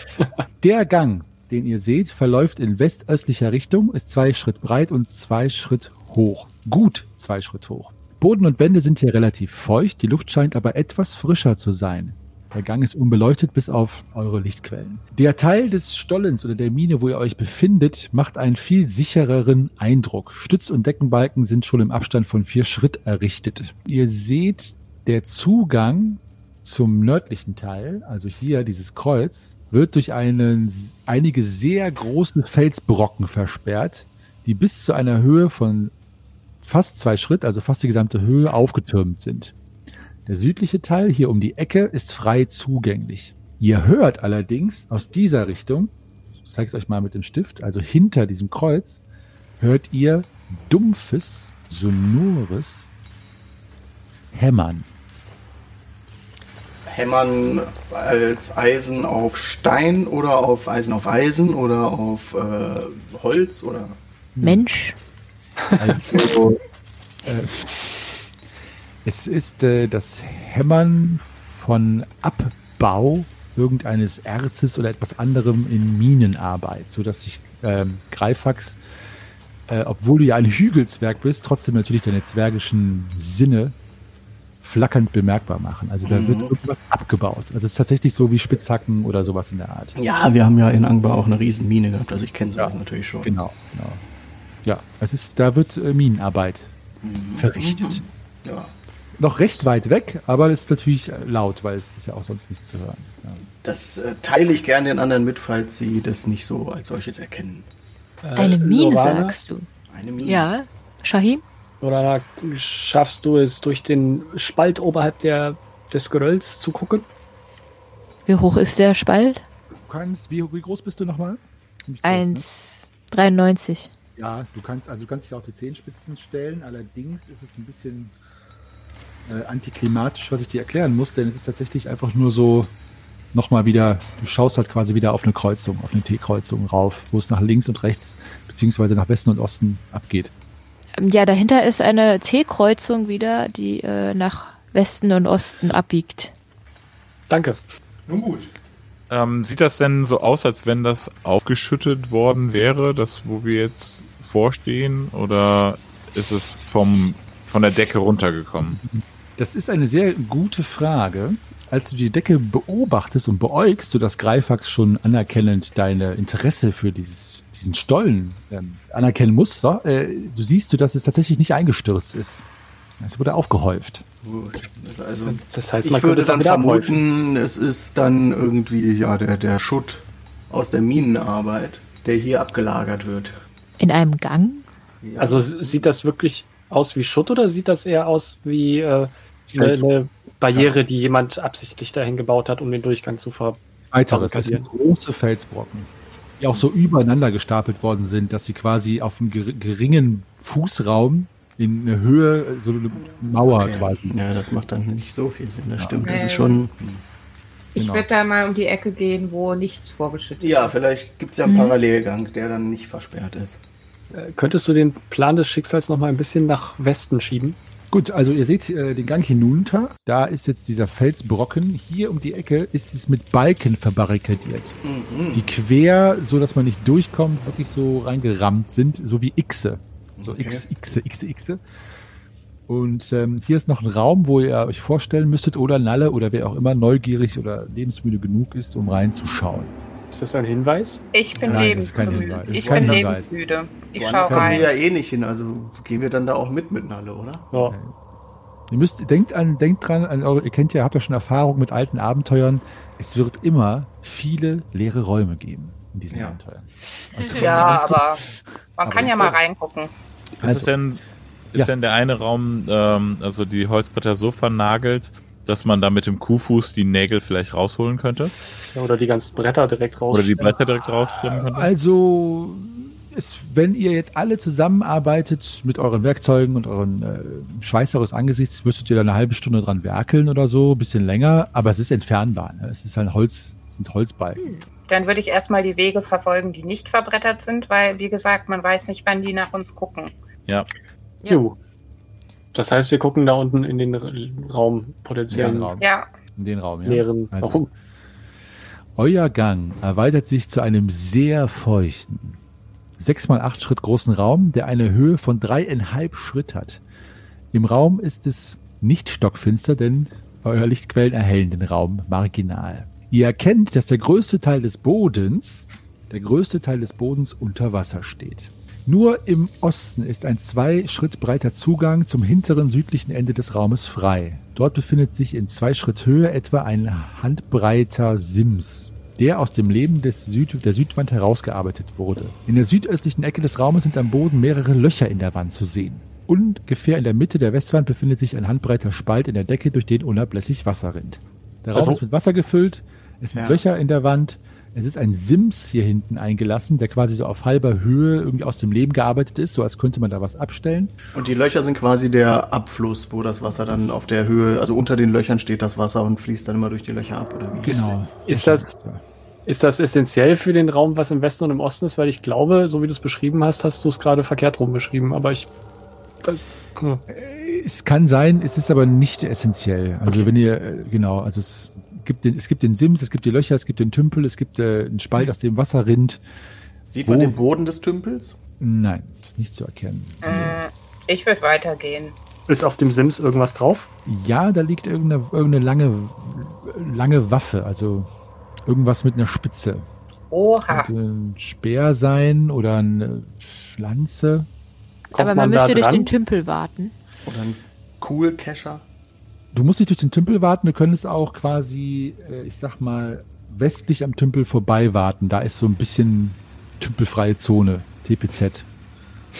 Der Gang, den ihr seht, verläuft in westöstlicher Richtung, ist zwei Schritt breit und zwei Schritt hoch. Gut zwei Schritt hoch. Boden und Wände sind hier relativ feucht, die Luft scheint aber etwas frischer zu sein. Der Gang ist unbeleuchtet bis auf eure Lichtquellen. Der Teil des Stollens oder der Mine, wo ihr euch befindet, macht einen viel sichereren Eindruck. Stütz- und Deckenbalken sind schon im Abstand von vier Schritt errichtet. Ihr seht, der Zugang zum nördlichen Teil, also hier dieses Kreuz, wird durch einen, einige sehr große Felsbrocken versperrt, die bis zu einer Höhe von fast zwei Schritt, also fast die gesamte Höhe, aufgetürmt sind. Der südliche Teil hier um die Ecke ist frei zugänglich. Ihr hört allerdings aus dieser Richtung, ich zeige es euch mal mit dem Stift, also hinter diesem Kreuz, hört ihr dumpfes, sonores Hämmern. Hämmern als Eisen auf Stein oder auf Eisen auf Eisen oder auf äh, Holz oder. Mensch. Also, äh, es ist äh, das Hämmern von Abbau irgendeines Erzes oder etwas anderem in Minenarbeit, sodass sich ähm, Greifax, äh, obwohl du ja ein Hügelswerk bist, trotzdem natürlich deine zwergischen Sinne flackernd bemerkbar machen. Also da Mhm. wird irgendwas abgebaut. Also es ist tatsächlich so wie Spitzhacken oder sowas in der Art. Ja, wir haben ja in Angbar auch eine riesen Mine gehabt, also ich kenne sowas Ja. natürlich schon. Genau, genau. Ja, es ist, da wird äh, Minenarbeit verrichtet. Ja. Noch recht weit weg, aber es ist natürlich äh, laut, weil es ist ja auch sonst nichts zu hören. Ja. Das äh, teile ich gerne den anderen mit, falls sie das nicht so als solches erkennen. Eine Äh, Mine, Lorana, sagst du. Eine Mine. Ja. Shahim? Lorana, schaffst du es, durch den Spalt oberhalb der, des Gerölls zu gucken? Wie hoch ist der Spalt? Du kannst, wie, wie groß bist du nochmal? Ziemlich groß, ne? 1,93. Ja, du kannst, also du kannst dich auch die Zehenspitzen stellen, allerdings ist es ein bisschen äh, antiklimatisch, was ich dir erklären muss, denn es ist tatsächlich einfach nur so nochmal wieder, du schaust halt quasi wieder auf eine Kreuzung, auf eine T-Kreuzung rauf, wo es nach links und rechts, beziehungsweise nach Westen und Osten abgeht. Ähm, Ja, dahinter ist eine T-Kreuzung wieder, die äh, nach Westen und Osten abbiegt. Danke. Nun gut. Ähm, sieht das denn so aus, als wenn das aufgeschüttet worden wäre, das wo wir jetzt vorstehen, oder ist es vom von der Decke runtergekommen? Das ist eine sehr gute Frage. Als du die Decke beobachtest und beäugst, sodass Greifax schon anerkennend deine Interesse für dieses, diesen Stollen ähm, anerkennen muss, so, äh, so siehst du, dass es tatsächlich nicht eingestürzt ist. Es wurde aufgehäuft. also, Das heißt, ich man würde könnte es auch dann wieder abhäufen. vermuten, es ist dann irgendwie ja der, der Schutt aus der Minenarbeit, der hier abgelagert wird. In einem Gang? Ja. Also sieht das wirklich aus wie Schutt oder sieht das eher aus wie äh, eine, eine Barriere, die jemand absichtlich dahin gebaut hat, um den Durchgang zu ver... Weiteres, das sind große Felsbrocken, die auch so übereinander gestapelt worden sind, dass sie quasi auf einem ger- geringen Fußraum in eine Höhe, so eine Mauer Okay. quasi. Ja, das macht dann nicht so viel Sinn, das Ja. stimmt. Das ist schon. Ich Genau. würde da mal um die Ecke gehen, wo nichts vorgeschüttet Ja, ist. vielleicht gibt es ja einen Mhm. Parallelgang, der dann nicht versperrt ist. Äh, könntest du den Plan des Schicksals noch mal ein bisschen nach Westen schieben? Gut, also ihr seht äh, den Gang hinunter. Da ist jetzt dieser Felsbrocken. Hier um die Ecke ist es mit Balken verbarrikadiert, Mhm. die quer, so dass man nicht durchkommt, wirklich so reingerammt sind, so wie Xe. So Okay. X, Xe, Xe, Xe. Und ähm, hier ist noch ein Raum, wo ihr euch vorstellen müsstet, oder Nalle oder wer auch immer neugierig oder lebensmüde genug ist, um reinzuschauen. Ist das ein Hinweis? Ich bin Nein, lebensmüde. Ich bin lebensmüde. Ich Woanders schau kommen wir ja rein. eh nicht hin, also gehen wir dann da auch mit mit Nalle, oder? Ja. Ihr müsst, denkt an, denkt dran, an eure, ihr kennt ja, habt ja schon Erfahrung mit alten Abenteuern. Es wird immer viele leere Räume geben in diesen Ja. Abenteuern. Also, Ja, das- aber man Aber kann ja mal reingucken. Ist, Also- es denn, ist Ja. denn der eine Raum, ähm, also die Holzbretter so vernagelt, dass man da mit dem Kuhfuß die Nägel vielleicht rausholen könnte? Ja, Oder die ganzen Bretter direkt raus. Oder die Bretter direkt rausstellen könnte? Also, es, wenn ihr jetzt alle zusammenarbeitet mit euren Werkzeugen und euren äh, Schweiß eures Angesichts, müsstet ihr da eine halbe Stunde dran werkeln oder so, bisschen länger, aber es ist entfernbar. Ne? Es ist ein Holz, es sind Holzbalken. Dann würde ich erstmal die Wege verfolgen, die nicht verbrettert sind, weil, wie gesagt, man weiß nicht, wann die nach uns gucken. Ja. Ja. Jo. Das heißt, wir gucken da unten in den Raum, potenziellen Den Raum. Ja, In den Raum, ja. leeren Also, Raum. Euer Gang erweitert sich zu einem sehr feuchten, sechs mal acht Schritt großen Raum, der eine Höhe von dreieinhalb Schritt hat. Im Raum ist es nicht stockfinster, denn euer Lichtquellen erhellen den Raum marginal. Ihr erkennt, dass der größte Teil des Bodens, der größte Teil des Bodens unter Wasser steht. Nur im Osten ist ein zwei Schritt breiter Zugang zum hinteren südlichen Ende des Raumes frei. Dort befindet sich in zwei Schritt Höhe etwa ein handbreiter Sims, der aus dem Leben des Süd der Südwand herausgearbeitet wurde. In der südöstlichen Ecke des Raumes sind am Boden mehrere Löcher in der Wand zu sehen. Ungefähr in der Mitte der Westwand befindet sich ein handbreiter Spalt in der Decke, durch den unablässig Wasser rinnt. Der Raum Also- ist mit Wasser gefüllt, es sind Ja. Löcher in der Wand, Es ist ein Sims hier hinten eingelassen, der quasi so auf halber Höhe irgendwie aus dem Leben gearbeitet ist, so als könnte man da was abstellen. Und die Löcher sind quasi der Abfluss, wo das Wasser dann auf der Höhe, also unter den Löchern steht das Wasser und fließt dann immer durch die Löcher ab, oder wie? Genau. Ist das, ist das essentiell für den Raum, was im Westen und im Osten ist? Weil ich glaube, so wie du es beschrieben hast, hast du es gerade verkehrt rum beschrieben. Aber ich. Hm. Es kann sein, es ist aber nicht essentiell. Also wenn ihr, äh, genau, also es gibt den, es gibt den Sims, es gibt die Löcher, es gibt den Tümpel, es gibt äh, einen Spalt, aus dem Wasser rinnt. Sieht Wo- man den Boden des Tümpels? Nein, ist nicht zu erkennen. Mm, Ich würde weitergehen. Ist auf dem Sims irgendwas drauf? Ja, da liegt irgendeine, irgendeine lange, lange Waffe, also irgendwas mit einer Spitze. Oha. Könnte ein Speer sein oder eine Pflanze. Kommt Aber man, da müsste durch den Tümpel warten. Oder ein Cool Kescher? Du musst nicht durch den Tümpel warten, du könntest auch quasi, äh, ich sag mal, westlich am Tümpel vorbei warten. Da ist so ein bisschen tümpelfreie Zone, TPZ.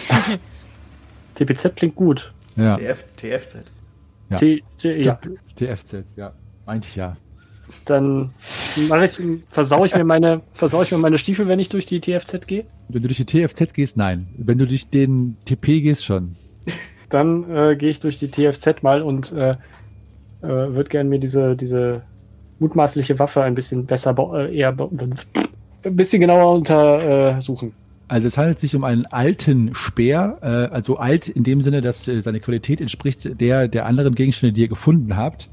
TPZ klingt gut. Ja, TF, TFZ. Ja. T, T, ja. TFZ, ja. Meinte ich ja. Dann ich, versau ich mir meine, versau ich mir meine Stiefel, wenn ich durch die TFZ gehe. Wenn du durch die TFZ gehst, nein. Wenn du durch den TP gehst, schon. Dann äh, gehe ich durch die TFZ mal und äh, äh, würde gerne mir diese, diese mutmaßliche Waffe ein bisschen besser, äh, eher ein bisschen genauer untersuchen. Also es handelt sich um einen alten Speer, äh, also alt in dem Sinne, dass äh, seine Qualität entspricht der der anderen Gegenstände, die ihr gefunden habt.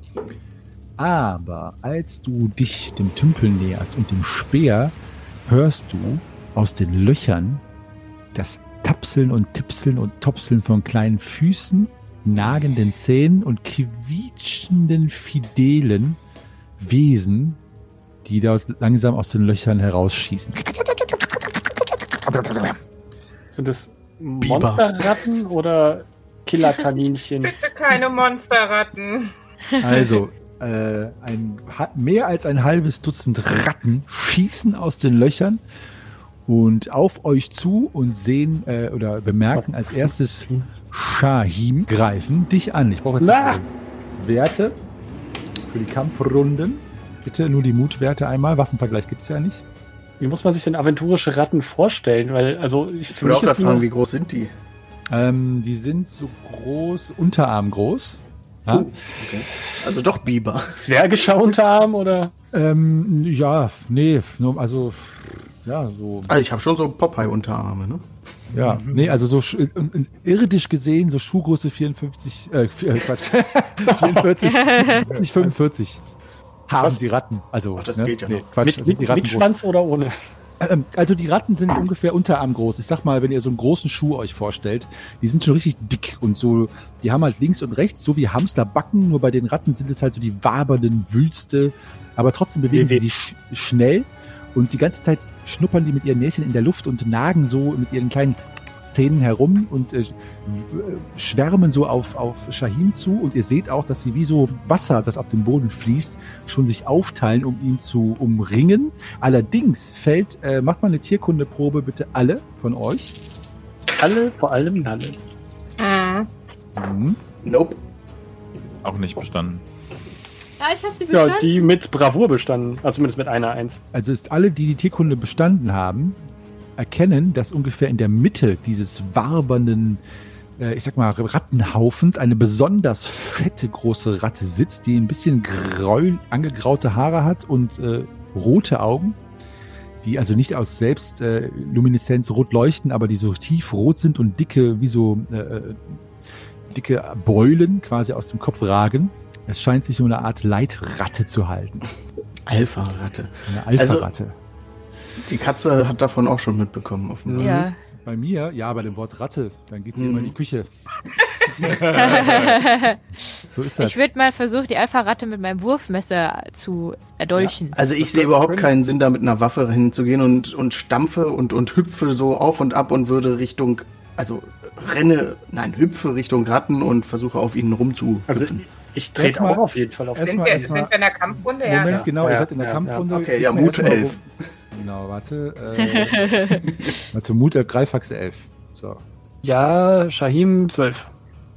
Aber als du dich dem Tümpel näherst und dem Speer, hörst du aus den Löchern das Tapseln und Tipseln und Topseln von kleinen Füßen, nagenden Zähnen und quietschenden fidelen Wesen, die dort langsam aus den Löchern herausschießen. Sind das Monsterratten oder Killerkaninchen? Bitte keine Monsterratten. Also, äh, ein, mehr als ein halbes Dutzend Ratten schießen aus den Löchern und auf euch zu und sehen äh, oder bemerken als erstes Shahim greifen dich an. Ich brauche jetzt Werte für die Kampfrunden. Bitte nur die Mutwerte einmal. Waffenvergleich gibt es ja nicht. Wie muss man sich denn aventurische Ratten vorstellen? Weil, also, ich Ich würde auch gerade fragen, wie groß sind die? Ähm, die sind so groß, Unterarm groß. Ja? Oh, okay. Also doch Biber. Zwergischer Unterarm oder? Ähm, ja, nee, nur- also ja, so Also ich habe schon so Popeye-Unterarme, ne? Ja, nee, also so in- in- irdisch gesehen, so Schuhgröße 54, äh, äh Quatsch, 44, 40, 45 haben Was? die Ratten. Also, Ach, das ne? geht ja noch. Quatsch, Mit, sind mit, die Ratten mit groß. Schwanz oder ohne? Ähm, Also die Ratten sind ungefähr Unterarm groß. Ich sag mal, wenn ihr so einen großen Schuh euch vorstellt, die sind schon richtig dick und so, die haben halt links und rechts so wie Hamsterbacken, nur bei den Ratten sind es halt so die wabernden Wülste, aber trotzdem bewegen sie Wie- sich sch schnell und die ganze Zeit schnuppern die mit ihren Näschen in der Luft und nagen so mit ihren kleinen Zähnen herum und äh, äh, schwärmen so auf, auf Shahim zu und ihr seht auch, dass sie wie so Wasser, das auf dem Boden fließt, schon sich aufteilen, um ihn zu umringen. Allerdings fällt, äh, macht mal eine Tierkundeprobe bitte alle von euch. Alle, vor allem Nalle. Mhm. Mhm. Nope. Auch nicht bestanden. Ja, ich habe sie Ja, bestanden. die mit Bravour bestanden. Also zumindest mit einer Eins. Also ist alle, die die Tierkunde bestanden haben, erkennen, dass ungefähr in der Mitte dieses wabernden, äh, ich sag mal, Rattenhaufens eine besonders fette große Ratte sitzt, die ein bisschen gräul, angegraute Haare hat und äh, rote Augen, die also nicht aus selbst äh, Lumineszenz rot leuchten, aber die so tiefrot sind und dicke, wie so äh, äh, dicke Beulen quasi aus dem Kopf ragen. Es scheint sich um eine Art Leitratte zu halten. Alpha-Ratte. Eine Also- Alpha-Ratte. Die Katze hat davon auch schon mitbekommen. Offenbar. Ja. Bei mir, ja, bei dem Wort Ratte, dann geht sie Mhm. immer in die Küche. so ist das. Ich würde mal versuchen, die Alpha-Ratte mit meinem Wurfmesser zu erdolchen. Also ich sehe überhaupt keinen Sinn, da mit einer Waffe hinzugehen und, und stampfe und, und hüpfe so auf und ab und würde Richtung, also renne, nein, hüpfe Richtung Ratten und versuche auf ihnen rumzuhüpfen. Also ich trete Erstmal- auch auf jeden Fall auf. Sind, Erstmal- wir, erstmal- sind wir in der Kampfrunde? Ja, Moment, ne? genau, Ja, ihr seid in der ja, Kampfrunde. Okay, Gib ja, Mut erstmal 11. rum. Genau, warte. Äh, warte, Mut, äh, Greifachse 11. So. Ja, Shahim 12.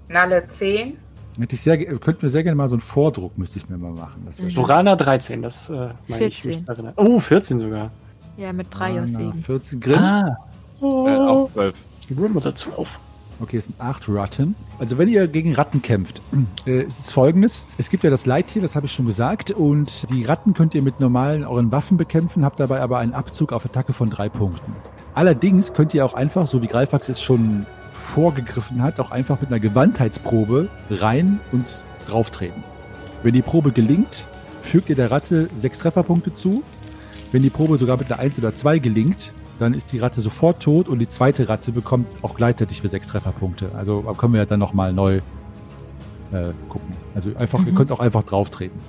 Nalle 10. Hätte ich sehr, könnten wir sehr gerne mal so einen Vordruck, müsste ich mir mal machen. Das Mhm. Burana 13, das äh, meine ich 14. mich erinnern. Oh, 14 sogar. Ja, mit Segen. 14 Grimm. Ah. Äh, auch zwölf. Die wurden wir dazu auf. Okay, es sind acht Ratten. Also wenn ihr gegen Ratten kämpft, äh, ist es folgendes. Es gibt ja das Leittier, das habe ich schon gesagt. Und die Ratten könnt ihr mit normalen euren Waffen bekämpfen, habt dabei aber einen Abzug auf Attacke von drei Punkten. Allerdings könnt ihr auch einfach, so wie Greifax es schon vorgegriffen hat, auch einfach mit einer Gewandheitsprobe rein und drauftreten. Wenn die Probe gelingt, fügt ihr der Ratte sechs Trefferpunkte zu. Wenn die Probe sogar mit einer 1 oder 2 gelingt, dann ist die Ratte sofort tot und die zweite Ratte bekommt auch gleichzeitig für sechs Trefferpunkte. Also können wir ja dann nochmal neu äh, gucken. Also einfach, ihr könnt auch einfach drauftreten.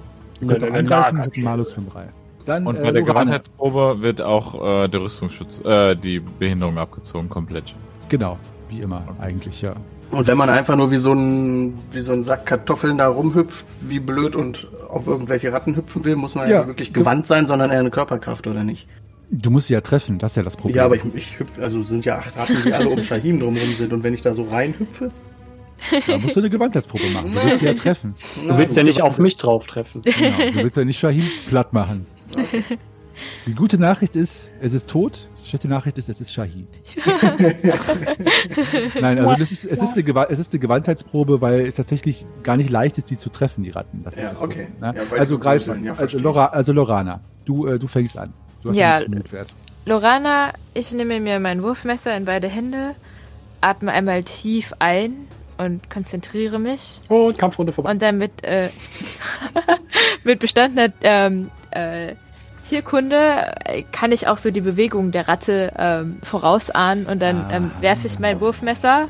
Ihr könnt Ja, auch dann angreifen mit einem Malus von 3. Dann, Und äh, bei der Lorana. Gewandheitsprobe wird auch äh, der Rüstungsschutz, äh, die Behinderung abgezogen, komplett. Genau, wie immer eigentlich, ja. Und wenn man einfach nur wie so ein, wie so ein Sack Kartoffeln da rumhüpft, wie blöd und auf irgendwelche Ratten hüpfen will, muss man ja, Ja. nicht wirklich gewandt sein, sondern eher eine Körperkraft, oder nicht? Du musst sie ja treffen, das ist ja das Problem. Ja, aber ich, ich hüpfe, also es sind ja acht Ratten, die alle um Shahim drumherum sind. Und wenn ich da so reinhüpfe, Da musst du eine Gewandheitsprobe machen. Du willst sie ja treffen. Du willst ja nicht auf mich drauf treffen. Genau. Du willst ja nicht Shahim platt machen. Die gute Nachricht ist, es ist tot. Die schlechte Nachricht ist, es ist Shahid. Nein, also das ist, es, ist eine, es ist eine Gewandheitsprobe, weil es tatsächlich gar nicht leicht ist, die zu treffen, die Ratten. Das ist Ja, das okay. Problem, ne? Ja, also so greif, sind, ja, also. Lora, also Lorana, du, äh, du fängst an. Du hast Ja. Lorana, ich nehme mir mein Wurfmesser in beide Hände, atme einmal tief ein und konzentriere mich. Und Kampfrunde vorbei. Und dann mit, äh, mit bestandener ähm, äh, Tierkunde äh, kann ich auch so die Bewegung der Ratte ähm, vorausahnen und dann ähm, Ah. werfe ich mein Wurfmesser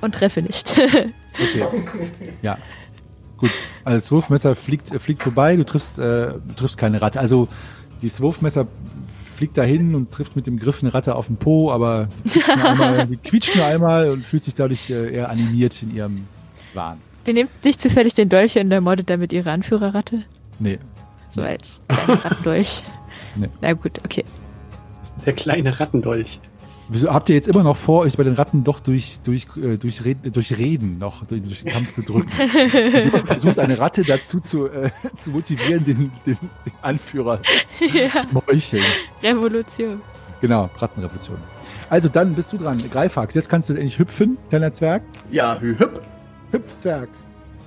und treffe nicht. Okay. Ja. Gut. Also das Wurfmesser fliegt, fliegt vorbei, du triffst, äh, du triffst keine Ratte. Also dieses Wurfmesser fliegt dahin und trifft mit dem Griff eine Ratte auf den Po, aber die quietscht nur einmal, die quietscht nur einmal und fühlt sich dadurch äh, eher animiert in ihrem Wahn. Die nimmt sich zufällig den Dolch und ermordet damit ihre Anführerratte. Nee. So als kleiner Rattendolch. Nee. Na gut, okay. Der kleine Rattendolch. Wieso habt ihr jetzt immer noch vor, euch bei den Ratten doch durch, durch, äh, durch, Reden, durch Reden noch durch, durch den Kampf zu drücken? Versucht eine Ratte dazu zu, äh, zu motivieren, den, den, den Anführer ja, zu meucheln. Revolution. Genau, Rattenrevolution. Also dann bist du dran, Greifax. Jetzt kannst du endlich hüpfen, kleiner Zwerg. ja, hü hüpp. Hüpfzwerg.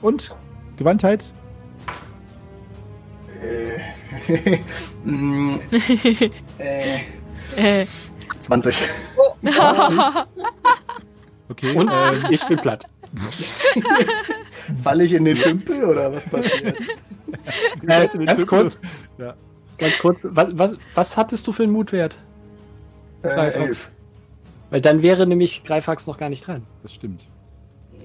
Und Gewandtheit? Mm, äh, Äh, 20. Okay. Und ähm, ich bin platt. Falle ich in den Tümpel oder was passiert? Äh, ganz kurz, Ja. ganz kurz. Was, was, was hattest du für einen Mutwert? Äh. Weil dann wäre nämlich Greifax noch gar nicht dran. das stimmt.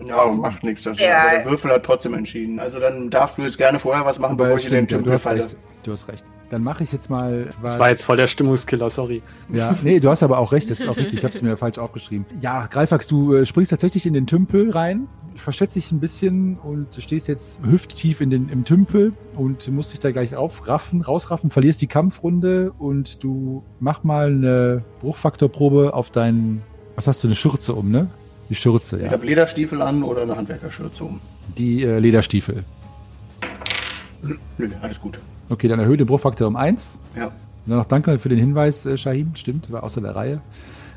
Ja, macht nichts. Das Ja. der Würfel hat trotzdem entschieden. Also dann darfst du jetzt gerne vorher was machen, bevor ich in den Tümpel falle. Du hast recht. Dann mache ich jetzt mal was. Das war jetzt voll der Stimmungskiller, sorry. Ja, nee, du hast aber auch recht, das ist auch richtig, ich habe es mir falsch aufgeschrieben. Ja, Greifax, du äh, springst tatsächlich in den Tümpel rein, verschätzt dich ein bisschen und stehst jetzt hüfttief in den, im Tümpel und musst dich da gleich aufraffen, rausraffen, verlierst die Kampfrunde und du mach mal eine Bruchfaktorprobe auf deinen, was hast du, eine Schürze um, ne? Die Schürze, Ich ja. habe Lederstiefel an oder eine Handwerkerschürze um. Die äh, Lederstiefel. Nö, alles gut. Okay, dann erhöhe den Bruchfaktor um eins. Ja. Und dann noch danke für den Hinweis, äh, Shahim. Stimmt, war außer der Reihe.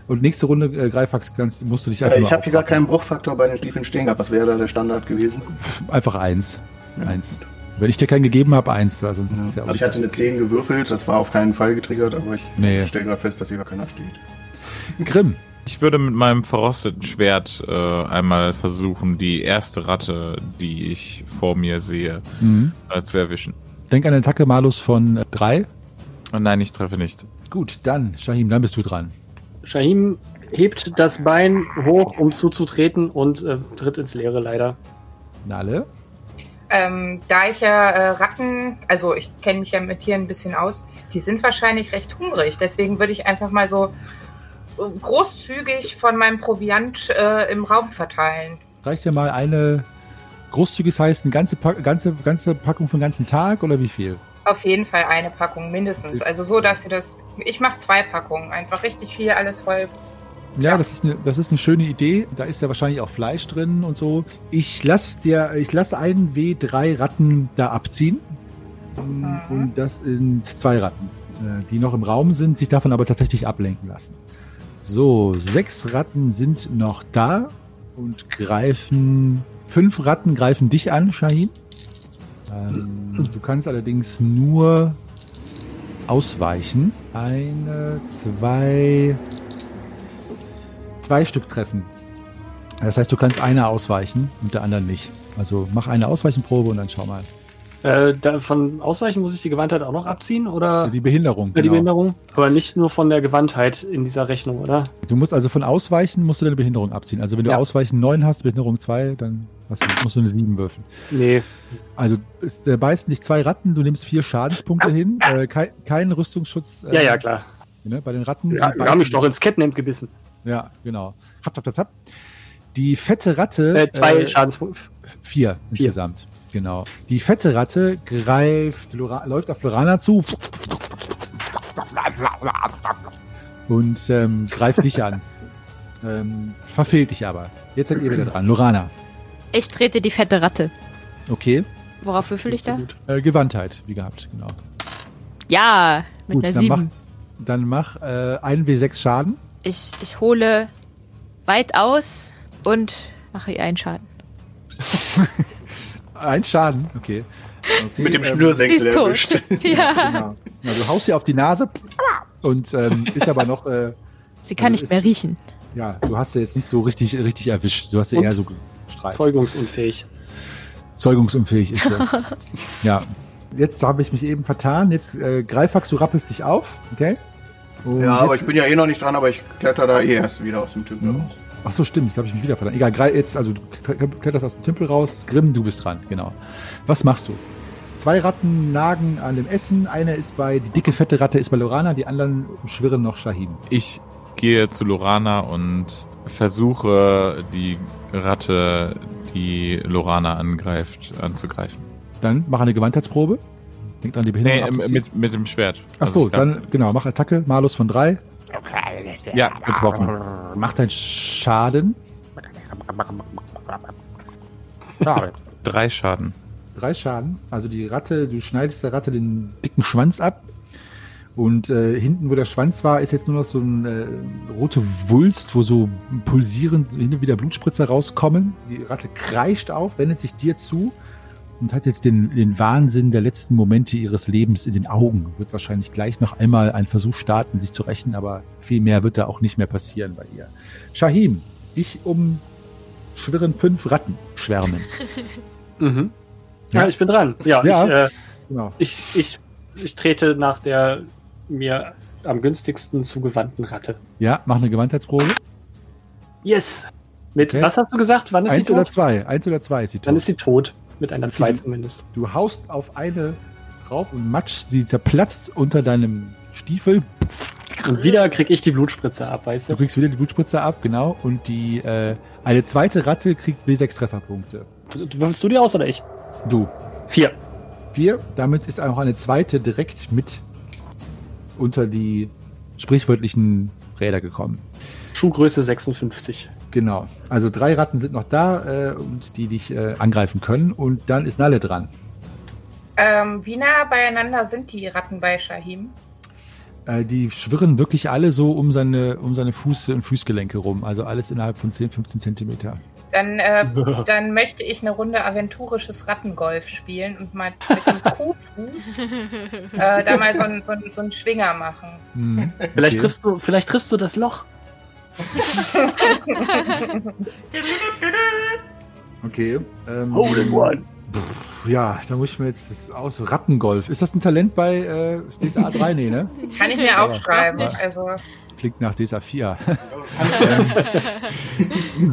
Und nächste Runde, äh, Greifax, kannst, musst du dich einfach Äh, ich habe hier gar keinen Bruchfaktor bei den Stiefeln stehen gehabt. Was wäre da der Standard gewesen? Einfach eins. Eins. Wenn ich dir keinen gegeben habe, eins, weil sonst ist ja Also ich hatte eine 10 gewürfelt, das war auf keinen Fall getriggert, aber ich Nee. stelle gerade fest, dass hier gar keiner steht. Grimm. Ich würde mit meinem verrosteten Schwert äh, einmal versuchen, die erste Ratte, die ich vor mir sehe, Mhm. äh, zu erwischen. Denk an den Attacke-Malus von äh, drei. Oh nein, ich treffe nicht. Gut, dann, Shahim, dann bist du dran. Shahim hebt das Bein hoch, um zuzutreten und äh, tritt ins Leere leider. Nale. Ähm, da ich ja äh, Ratten, also ich kenne mich ja mit Tieren ein bisschen aus, die sind wahrscheinlich recht hungrig. Deswegen würde ich einfach mal so äh, großzügig von meinem Proviant äh, im Raum verteilen. Reicht dir mal eine, großzügig heißt, eine ganze, Pack, ganze, ganze Packung für den ganzen Tag oder wie viel? Auf jeden Fall eine Packung mindestens. Also so, dass ihr das. Ich mache zwei Packungen. Einfach richtig viel, alles voll. Ja, Das, ist eine, das ist eine schöne Idee. Da ist ja wahrscheinlich auch Fleisch drin und so. Ich lasse dir, ich lasse einen W3 Ratten da abziehen. Und das sind zwei Ratten. äh, die noch im Raum sind, sich davon aber tatsächlich ablenken lassen. So, sechs Ratten sind noch da und greifen. Fünf Ratten greifen dich an, Shahin. Ähm, du kannst allerdings nur ausweichen. Eine, zwei, zwei Stück treffen. Das heißt, du kannst eine ausweichen und der anderen nicht. Also mach eine Ausweichenprobe und dann schau mal. Äh, von Ausweichen muss ich die Gewandtheit auch noch abziehen, oder? Die Behinderung. Ja, die genau. Behinderung. Aber nicht nur von der Gewandtheit in dieser Rechnung, oder? Du musst also von Ausweichen musst du deine Behinderung abziehen. Also wenn du Ja. Ausweichen 9 hast, Behinderung 2, dann hast du, musst du eine 7 würfeln. Nee. Also es äh, beißen dich zwei Ratten, du nimmst vier Schadenspunkte hin, äh, kein, kein Rüstungsschutz äh, Ja, ja, klar. Ne, bei den Ratten. Ja, wir haben mich doch ins Catnamp gebissen. Ja, genau. Tap, tap, tap, tap. Die fette Ratte. Äh, zwei äh, Schadenspunkte. Vier insgesamt. Genau. Die fette Ratte greift, Lora, läuft auf Lorana zu und ähm, greift dich an. Ähm, verfehlt dich aber. Jetzt seid ihr wieder dran. Lorana. Ich trete die fette Ratte. Okay. Worauf würfel ich da? Äh, Gewandtheit, wie gehabt, genau. Ja, mit Gut, einer dann mach, 7. dann mach äh, 1W6 Schaden. Ich, ich hole weit aus und mache ihr einen Schaden. Ein Schaden, okay. okay Mit dem ähm, Schnürsenkel erwischt. Ja, Genau. Ja, du haust sie auf die Nase und ähm, ist aber noch, äh, sie kann Also nicht mehr ist- riechen. ja, du hast sie jetzt nicht so richtig, richtig erwischt. Du hast sie Und eher so gestreift. Zeugungsunfähig. Zeugungsunfähig ist sie. ja. Jetzt habe ich mich eben vertan. Jetzt, äh, Greifax, du rappelst dich auf, okay? Und Ja, aber ich bin ja eh noch nicht dran, aber ich kletter da eh erst wieder aus dem Tümpel Mhm. raus. Ach so, stimmt, jetzt habe ich mich wieder vertan. Egal, jetzt, also du kletterst aus dem Tümpel raus. Grimm, du bist dran, genau. Was machst du? Zwei Ratten nagen an dem Essen. Eine ist bei, die dicke, fette Ratte ist bei Lorana, die anderen schwirren noch Shahim. Ich gehe zu Lorana und versuche die Ratte, die Lorana angreift, anzugreifen. Dann mach eine Gewandheitsprobe. Denk dran, die Nee, Behinderung abzuziehen. mit, mit dem Schwert. Ach Also so, hab- dann, genau, mach Attacke. Malus von drei. Ja, getroffen. Mach deinen Schaden. Drei Schaden. Drei Schaden. Also die Ratte, du schneidest der Ratte den dicken Schwanz ab. Und äh, hinten, wo der Schwanz war, ist jetzt nur noch so eine äh, rote Wulst, wo so pulsierend hin und wieder Blutspritzer rauskommen. Die Ratte kreischt auf, wendet sich dir zu und hat jetzt den, den Wahnsinn der letzten Momente ihres Lebens in den Augen. Wird wahrscheinlich gleich noch einmal einen Versuch starten, sich zu rächen, aber viel mehr wird da auch nicht mehr passieren bei ihr. Shahim, dich umschwirren fünf Ratten schwärmen. Mhm. Ja, Ja. ich bin dran. Ja, Ja. Ich, äh, Genau. ich, ich, ich trete nach der mir am günstigsten zugewandten Ratte. Ja, mach eine Gewandheitsprobe. Yes! Mit, Okay. was hast du gesagt? Wann ist Eins sie oder tot? zwei. Eins oder zwei ist sie Dann tot. ist sie tot. Mit einer 2 Mhm. zumindest. Du haust auf eine drauf und matschst, sie zerplatzt unter deinem Stiefel. Und wieder krieg ich die Blutspritze ab, weißt Du du? kriegst wieder die Blutspritze ab, genau. Und die äh, eine zweite Ratte kriegt W6 Trefferpunkte. Würfelst du die aus oder ich? Du. Vier. Vier. Damit ist auch eine zweite direkt mit unter die sprichwörtlichen Räder gekommen. Schuhgröße 56. Genau. Also drei Ratten sind noch da äh, und die dich äh, angreifen können. Und dann ist Nalle dran. Ähm, wie nah beieinander sind die Ratten bei Shahim? Äh, die schwirren wirklich alle so um seine, um seine Fuß- und Fußgelenke rum. Also alles innerhalb von 10, 15 Zentimeter. Dann, äh, dann möchte ich eine Runde aventurisches Rattengolf spielen und mal mit dem Kuhfuß äh, da mal so einen so so einen Schwinger machen. Hm, Vielleicht, okay. triffst du, vielleicht triffst du das Loch. Okay. Ähm, Hole in one. Ja, da muss ich mir jetzt das aus. Rattengolf. Ist das ein Talent bei äh, DSA 3? Nee, ne? Kann ich mir aufschreiben. Ja. Also Klingt nach DSA 4. Das kann ich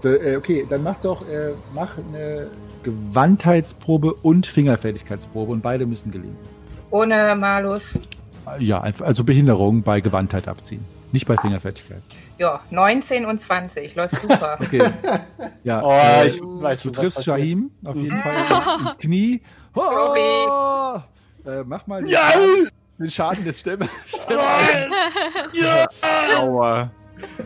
So, äh, okay, dann mach doch äh, mach eine Gewandheitsprobe und Fingerfertigkeitsprobe und beide müssen gelingen. ohne Malus. Ja, also Behinderung bei Gewandtheit abziehen. Nicht bei Fingerfertigkeit. Ja, 19 und 20. Läuft super. Okay. Ja, Oh, äh, ich weiß Du triffst. Shahim auf jeden Mhm. Fall ins Knie. Oh! Äh, mach mal den, Ja! Schaden, den Schaden des Stemm Stemmeisens. Aua.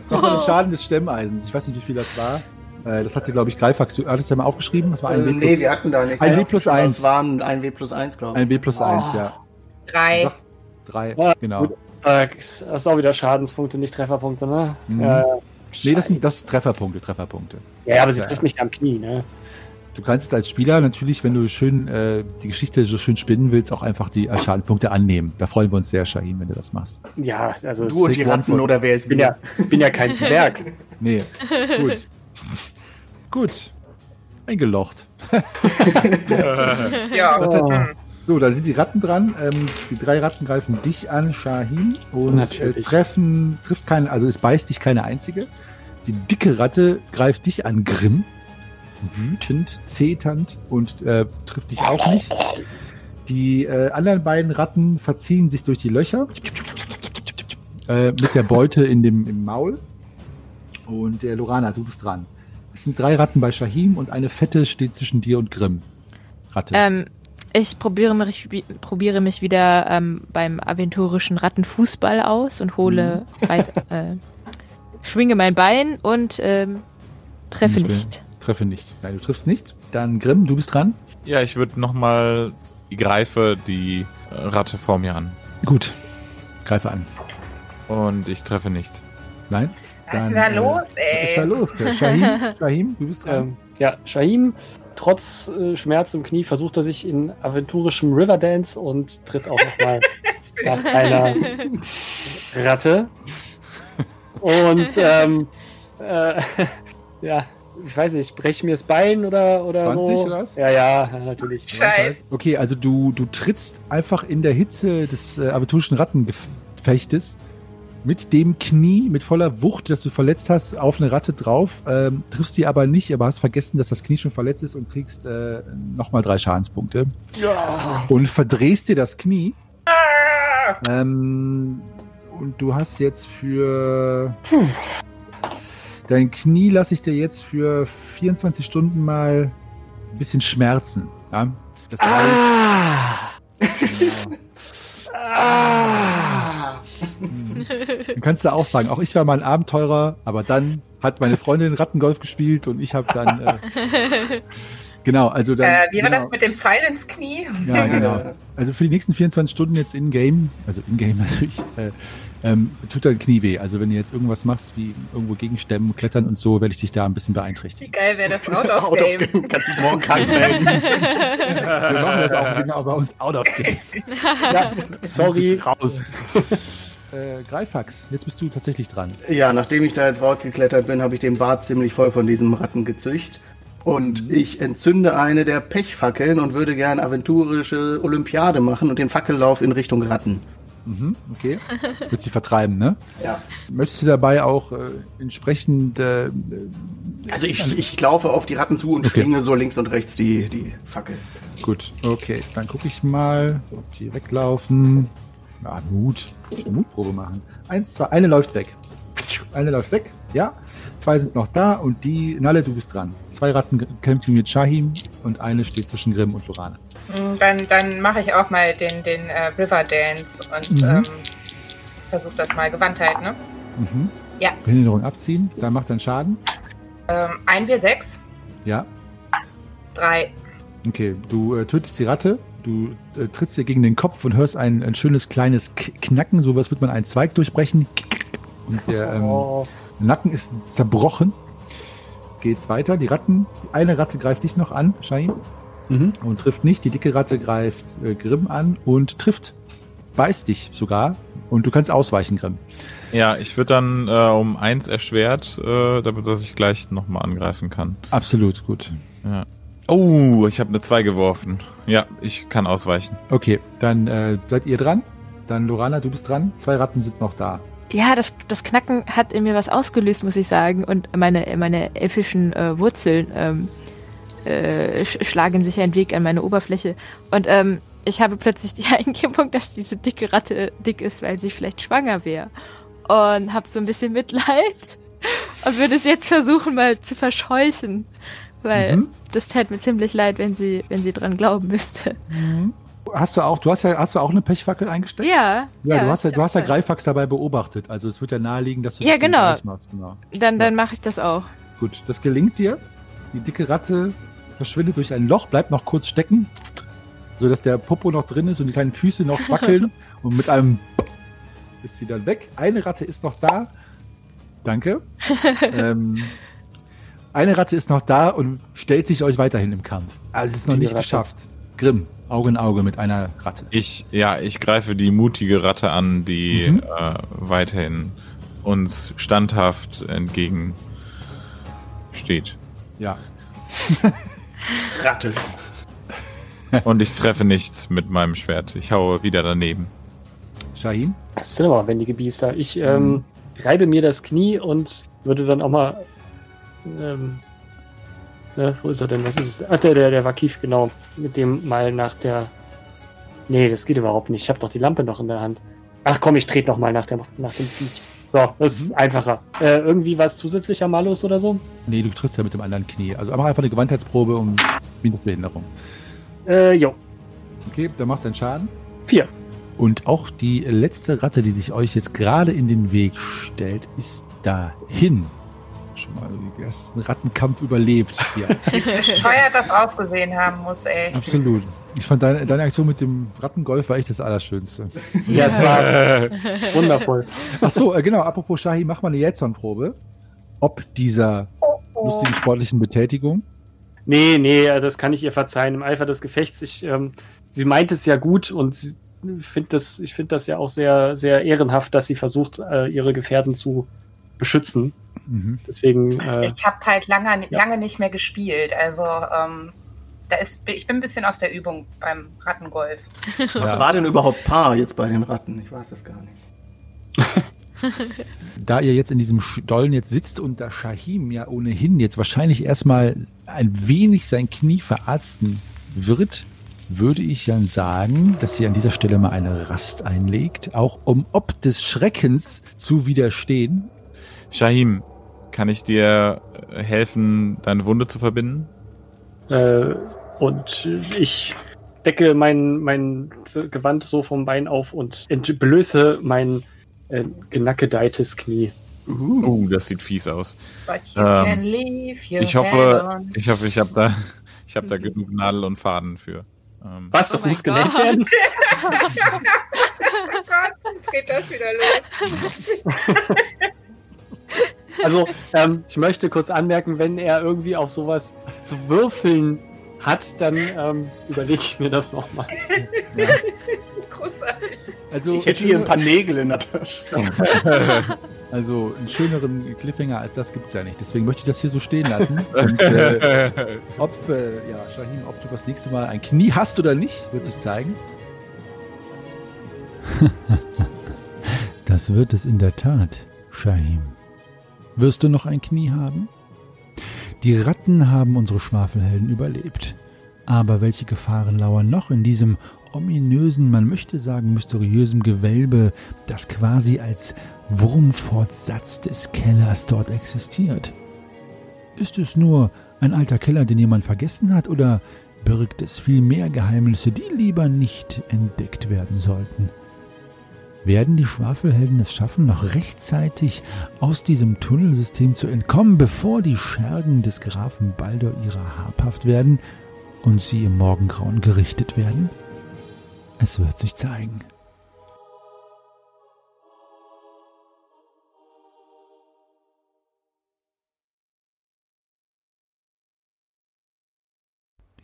Mach mal den Schaden des Stemmeisens. Ich weiß nicht, wie viel das war. Äh, das hatte, glaube ich, Greifax. Du hattest ja mal aufgeschrieben. Das war ein äh, W nee, plus, wir hatten da nichts. ein W plus eins. Das waren ein W plus 1, glaube ich. ein W plus Oh. 1, ja. Drei. Sag- drei, Ja, genau. Äh, das ist auch wieder Schadenspunkte, nicht Trefferpunkte, ne? Mhm. Äh, Nee, das sind das sind Trefferpunkte, Trefferpunkte. ja, aber sie Ja. trifft mich am Knie, ne? Du kannst es als Spieler natürlich, wenn du schön äh, die Geschichte so schön spinnen willst, auch einfach die äh, Schadenpunkte annehmen. Da freuen wir uns sehr, Shahin, wenn du das machst. Ja, also Du und die Ratten oder wer ist ich bin ja, bin ja kein Zwerg. Nee, gut. gut. Eingelocht. Ja. Das hat- hm. So, da sind die Ratten dran. Ähm, die drei Ratten greifen dich an, Shahin. Und Natürlich. es treffen, trifft keinen, also es beißt dich keine einzige. Die dicke Ratte greift dich an, Grimm. Wütend, zeternd und äh, trifft dich auch nicht. Die äh, anderen beiden Ratten verziehen sich durch die Löcher. Äh, mit der Beute in dem, im Maul. Und der Lorana, du bist dran. Es sind drei Ratten bei Shahim und eine fette steht zwischen dir und Grimm. Ratte. Ähm, ich probiere mich, probiere mich wieder ähm, beim aventurischen Rattenfußball aus und hole, weit, äh, schwinge mein Bein und ähm, treffe Nicht mehr. nicht. Treffe nicht. Nein, du triffst nicht. Dann Grimm, du bist dran. Ja, ich würde nochmal, ich greife die äh, Ratte vor mir an. Gut. Greife an. Und ich treffe nicht. Nein? Was ist denn Dann, da äh, los, Was ist da ey? los? Shahim, Shahim, du bist dran. Ähm, ja, Shahim, trotz äh, Schmerz im Knie, versucht er sich in aventurischem Riverdance und tritt auch nochmal nach einer Ratte. Und ähm, äh, ja, ich weiß nicht, breche mir das Bein oder, oder 20 so. oder was? Ja, ja, ja, natürlich. Scheiß. Okay, also du, du trittst einfach in der Hitze des äh, aventurischen Rattengefechtes mit dem Knie, mit voller Wucht, das du verletzt hast, auf eine Ratte drauf, ähm, triffst die aber nicht, aber hast vergessen, dass das Knie schon verletzt ist und kriegst äh, nochmal drei Schadenspunkte. Ja. Und verdrehst dir das Knie. Ähm, und du hast jetzt für dein Knie lasse ich dir jetzt für 24 Stunden mal ein bisschen schmerzen. Ja? Das heißt, Ah! genau. Ah! Dann kannst du auch sagen, auch ich war mal ein Abenteurer, aber dann hat meine Freundin Rattengolf gespielt und ich habe dann äh, genau, also dann Äh, wie war genau, das mit dem Pfeil ins Knie? Ja, genau. Also für die nächsten 24 Stunden jetzt in-game, also in-game natürlich, äh, ähm, tut dein Knie weh. Also wenn du jetzt irgendwas machst, wie irgendwo gegenstemmen, klettern und so, werde ich dich da ein bisschen Wie beeinträchtigen. geil wäre das Out of Out of Game? Game. Kannst dich morgen krank melden. Wir machen das auch genau bei uns out of game. Ja, sorry. Bist raus. Äh, Greifax, jetzt bist du tatsächlich dran. Ja, nachdem ich da jetzt rausgeklettert bin, habe ich den Bart ziemlich voll von diesem Ratten gezücht. Und ich entzünde eine der Pechfackeln und würde gern aventurische Olympiade machen und den Fackellauf in Richtung Ratten. Mhm, okay. Willst sie vertreiben, ne? Ja. Möchtest du dabei auch äh, entsprechend äh, Also ich, ich laufe auf die Ratten zu und Okay. schwinge so links und rechts die, die Fackel. Gut, okay. Dann gucke ich mal, ob die weglaufen. Ja, Mut. Mutprobe machen. Eins, zwei, eine läuft weg. Eine läuft weg, ja. Zwei sind noch da und die, Nalle, du bist dran. Zwei Ratten kämpfen mit Shahim und eine steht zwischen Grimm und Lorana. Mm, Dann, dann mache ich auch mal den, den äh, River Dance und Mhm. ähm, versuche das mal Gewandtheit, ne? Mhm. Ja. Behinderung abziehen, dann macht er Schaden. Ähm, ein wir sechs, Ja. drei. Okay, du äh, tötest die Ratte, du äh, trittst ihr gegen den Kopf und hörst ein, ein schönes kleines K Knacken, sowas wird man einen Zweig durchbrechen. Und der ähm, Nacken ist zerbrochen. Geht's weiter. Die Ratten, die eine Ratte greift dich noch an, Shahim, mhm. und trifft nicht. Die dicke Ratte greift äh, Grimm an und trifft. Beißt dich sogar. Und du kannst ausweichen, Grimm. Ja, ich würde dann äh, um eins erschwert, äh, damit dass ich gleich nochmal angreifen kann. Absolut gut. Ja. Oh, ich habe eine 2 geworfen. Ja, ich kann ausweichen. Okay, dann äh, seid ihr dran. Dann Lorana, du bist dran. Zwei Ratten sind noch da. Ja, das, das Knacken hat in mir was ausgelöst, muss ich sagen. Und meine, meine elfischen äh, Wurzeln ähm, äh, sch schlagen sich einen Weg an meine Oberfläche. Und ähm, ich habe plötzlich die Eingebung, dass diese dicke Ratte dick ist, weil sie vielleicht schwanger wäre. Und habe so ein bisschen Mitleid und würde es jetzt versuchen, mal zu verscheuchen. Weil Mhm. das täte mir ziemlich leid, wenn sie, wenn sie dran glauben müsste. Hast du auch, du hast ja, hast du auch eine Pechfackel eingesteckt? Ja. Ja, du hast ja, du hast ja. Greifax dabei beobachtet. Also es wird ja naheliegen, dass du Ja, das genau. Machst. Genau. Dann, dann Ja. mache ich das auch. Gut, das gelingt dir. Die dicke Ratte verschwindet durch ein Loch, bleibt noch kurz stecken sodass der Popo noch drin ist und die kleinen Füße noch wackeln und mit einem ist sie dann weg. Eine Ratte ist noch da. Danke. ähm, eine Ratte ist noch da und stellt sich euch weiterhin im Kampf. Also es ist noch Die nicht Ratte. geschafft. Grimm, Auge in Auge mit einer Ratte. Ich, ja, ich greife die mutige Ratte an, die Mhm. äh, weiterhin uns standhaft entgegen steht. Ja. Ratte. Und ich treffe nicht mit meinem Schwert. Ich haue wieder daneben. Shahin? Das sind aber wendige Biester. Ich ähm, reibe mir das Knie und würde dann auch mal. Ähm, ne, wo ist er denn? Was ist es? Ach, der, der, der Wakif, genau. Mit dem mal nach der. Nee, das geht überhaupt nicht. Ich habe doch die Lampe noch in der Hand. Ach komm, ich trete noch mal nach, der, nach dem Viech. So, das ist einfacher. Äh, irgendwie was zusätzlicher Malus oder so? Nee, du triffst ja mit dem anderen Knie. Also mach einfach eine Gewandheitsprobe um Minusbehinderung. Äh, jo. Okay, dann macht deinen Schaden. Vier. Und auch die letzte Ratte, die sich euch jetzt gerade in den Weg stellt, ist dahin. Mal den ersten Rattenkampf überlebt. Ja, Bescheuert das ausgesehen haben muss, ey. absolut. Ich fand deine, deine Aktion mit dem Rattengolf war echt das Allerschönste. Ja, es war wundervoll. Ach so, äh, genau. Apropos Shahi, mach mal eine Jetson-Probe. Ob dieser Oh, oh. lustigen sportlichen Betätigung. Nee, nee, das kann ich ihr verzeihen. Im Eifer des Gefechts, ich, ähm, sie meint es ja gut und sie- find das, ich finde das ja auch sehr, sehr ehrenhaft, dass sie versucht, äh, ihre Gefährten zu beschützen. Mhm. Deswegen, äh, Ich habe halt lange, lange nicht mehr gespielt. Also ähm, da ist, ich bin ein bisschen aus der Übung beim Rattengolf. Was Ja. war denn überhaupt Paar jetzt bei den Ratten? Ich weiß das gar nicht. Da ihr jetzt in diesem Stollen jetzt sitzt und da Shahim ja ohnehin jetzt wahrscheinlich erstmal ein wenig sein Knie verarzten wird, würde ich dann sagen, dass sie an dieser Stelle mal eine Rast einlegt, auch um ob des Schreckens zu widerstehen. Shahim, kann ich dir äh, helfen, deine Wunde zu verbinden? äh, und ich decke mein, mein Gewand so vom Bein auf und entblöße mein äh, genackedeites Knie. Uh. Oh, das sieht fies aus. But you Ähm, can leave your Ich hoffe, ich hoffe, ich habe da, ich habe da genug Nadel und Faden für. Ähm, Was? Oh Das mein muss genäht werden? Oh Gott, jetzt geht das wieder los. Also, ähm, ich möchte kurz anmerken, wenn er irgendwie auf sowas zu würfeln hat, dann ähm, überlege ich mir das nochmal. Großartig. Also, Ich hätte hier ein paar Nägel in der Tasche. also einen schöneren Cliffhanger als das gibt's ja nicht. Deswegen möchte ich das hier so stehen lassen. Und, äh, ob, äh, ja, Shahim, ob du das nächste Mal ein Knie hast oder nicht, wird sich zeigen. Das wird es in der Tat, Shahim. Wirst du noch ein Knie haben? Die Ratten haben unsere Schwafelhelden überlebt. Aber welche Gefahren lauern noch in diesem ominösen, man möchte sagen mysteriösen Gewölbe, das quasi als Wurmfortsatz des Kellers dort existiert? Ist es nur ein alter Keller, den jemand vergessen hat, oder birgt es viel mehr Geheimnisse, die lieber nicht entdeckt werden sollten? Werden die Schwafelhelden es schaffen, noch rechtzeitig aus diesem Tunnelsystem zu entkommen, bevor die Schergen des Grafen Baldur ihrer habhaft werden und sie im Morgengrauen gerichtet werden? Es wird sich zeigen.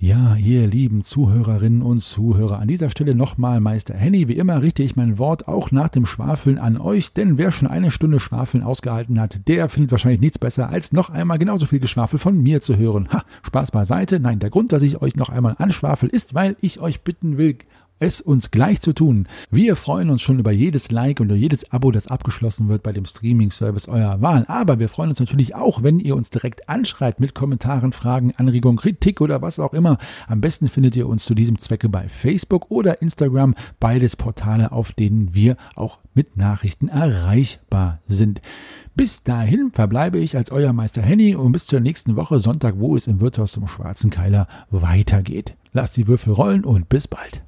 Ja, ihr lieben Zuhörerinnen und Zuhörer, an dieser Stelle nochmal Meister Henny. Wie immer richte ich mein Wort auch nach dem Schwafeln an euch, denn wer schon eine Stunde Schwafeln ausgehalten hat, der findet wahrscheinlich nichts besser, als noch einmal genauso viel Geschwafel von mir zu hören. Ha, Spaß beiseite. Nein, der Grund, dass ich euch noch einmal anschwafel, ist, weil ich euch bitten will, es uns gleich zu tun. Wir freuen uns schon über jedes Like und über jedes Abo, das abgeschlossen wird bei dem Streaming-Service eurer Wahl. Aber wir freuen uns natürlich auch, wenn ihr uns direkt anschreibt mit Kommentaren, Fragen, Anregungen, Kritik oder was auch immer. Am besten findet ihr uns zu diesem Zwecke bei Facebook oder Instagram, beides Portale, auf denen wir auch mit Nachrichten erreichbar sind. Bis dahin verbleibe ich als euer Meister Henny und bis zur nächsten Woche Sonntag, wo es im Wirtshaus zum Schwarzen Keiler weitergeht. Lasst die Würfel rollen und bis bald.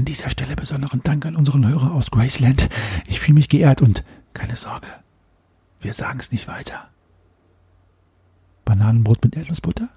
An dieser Stelle besonderen Dank an unseren Hörer aus Graceland. Ich fühle mich geehrt und keine Sorge, wir sagen es nicht weiter. Bananenbrot mit Erdnussbutter?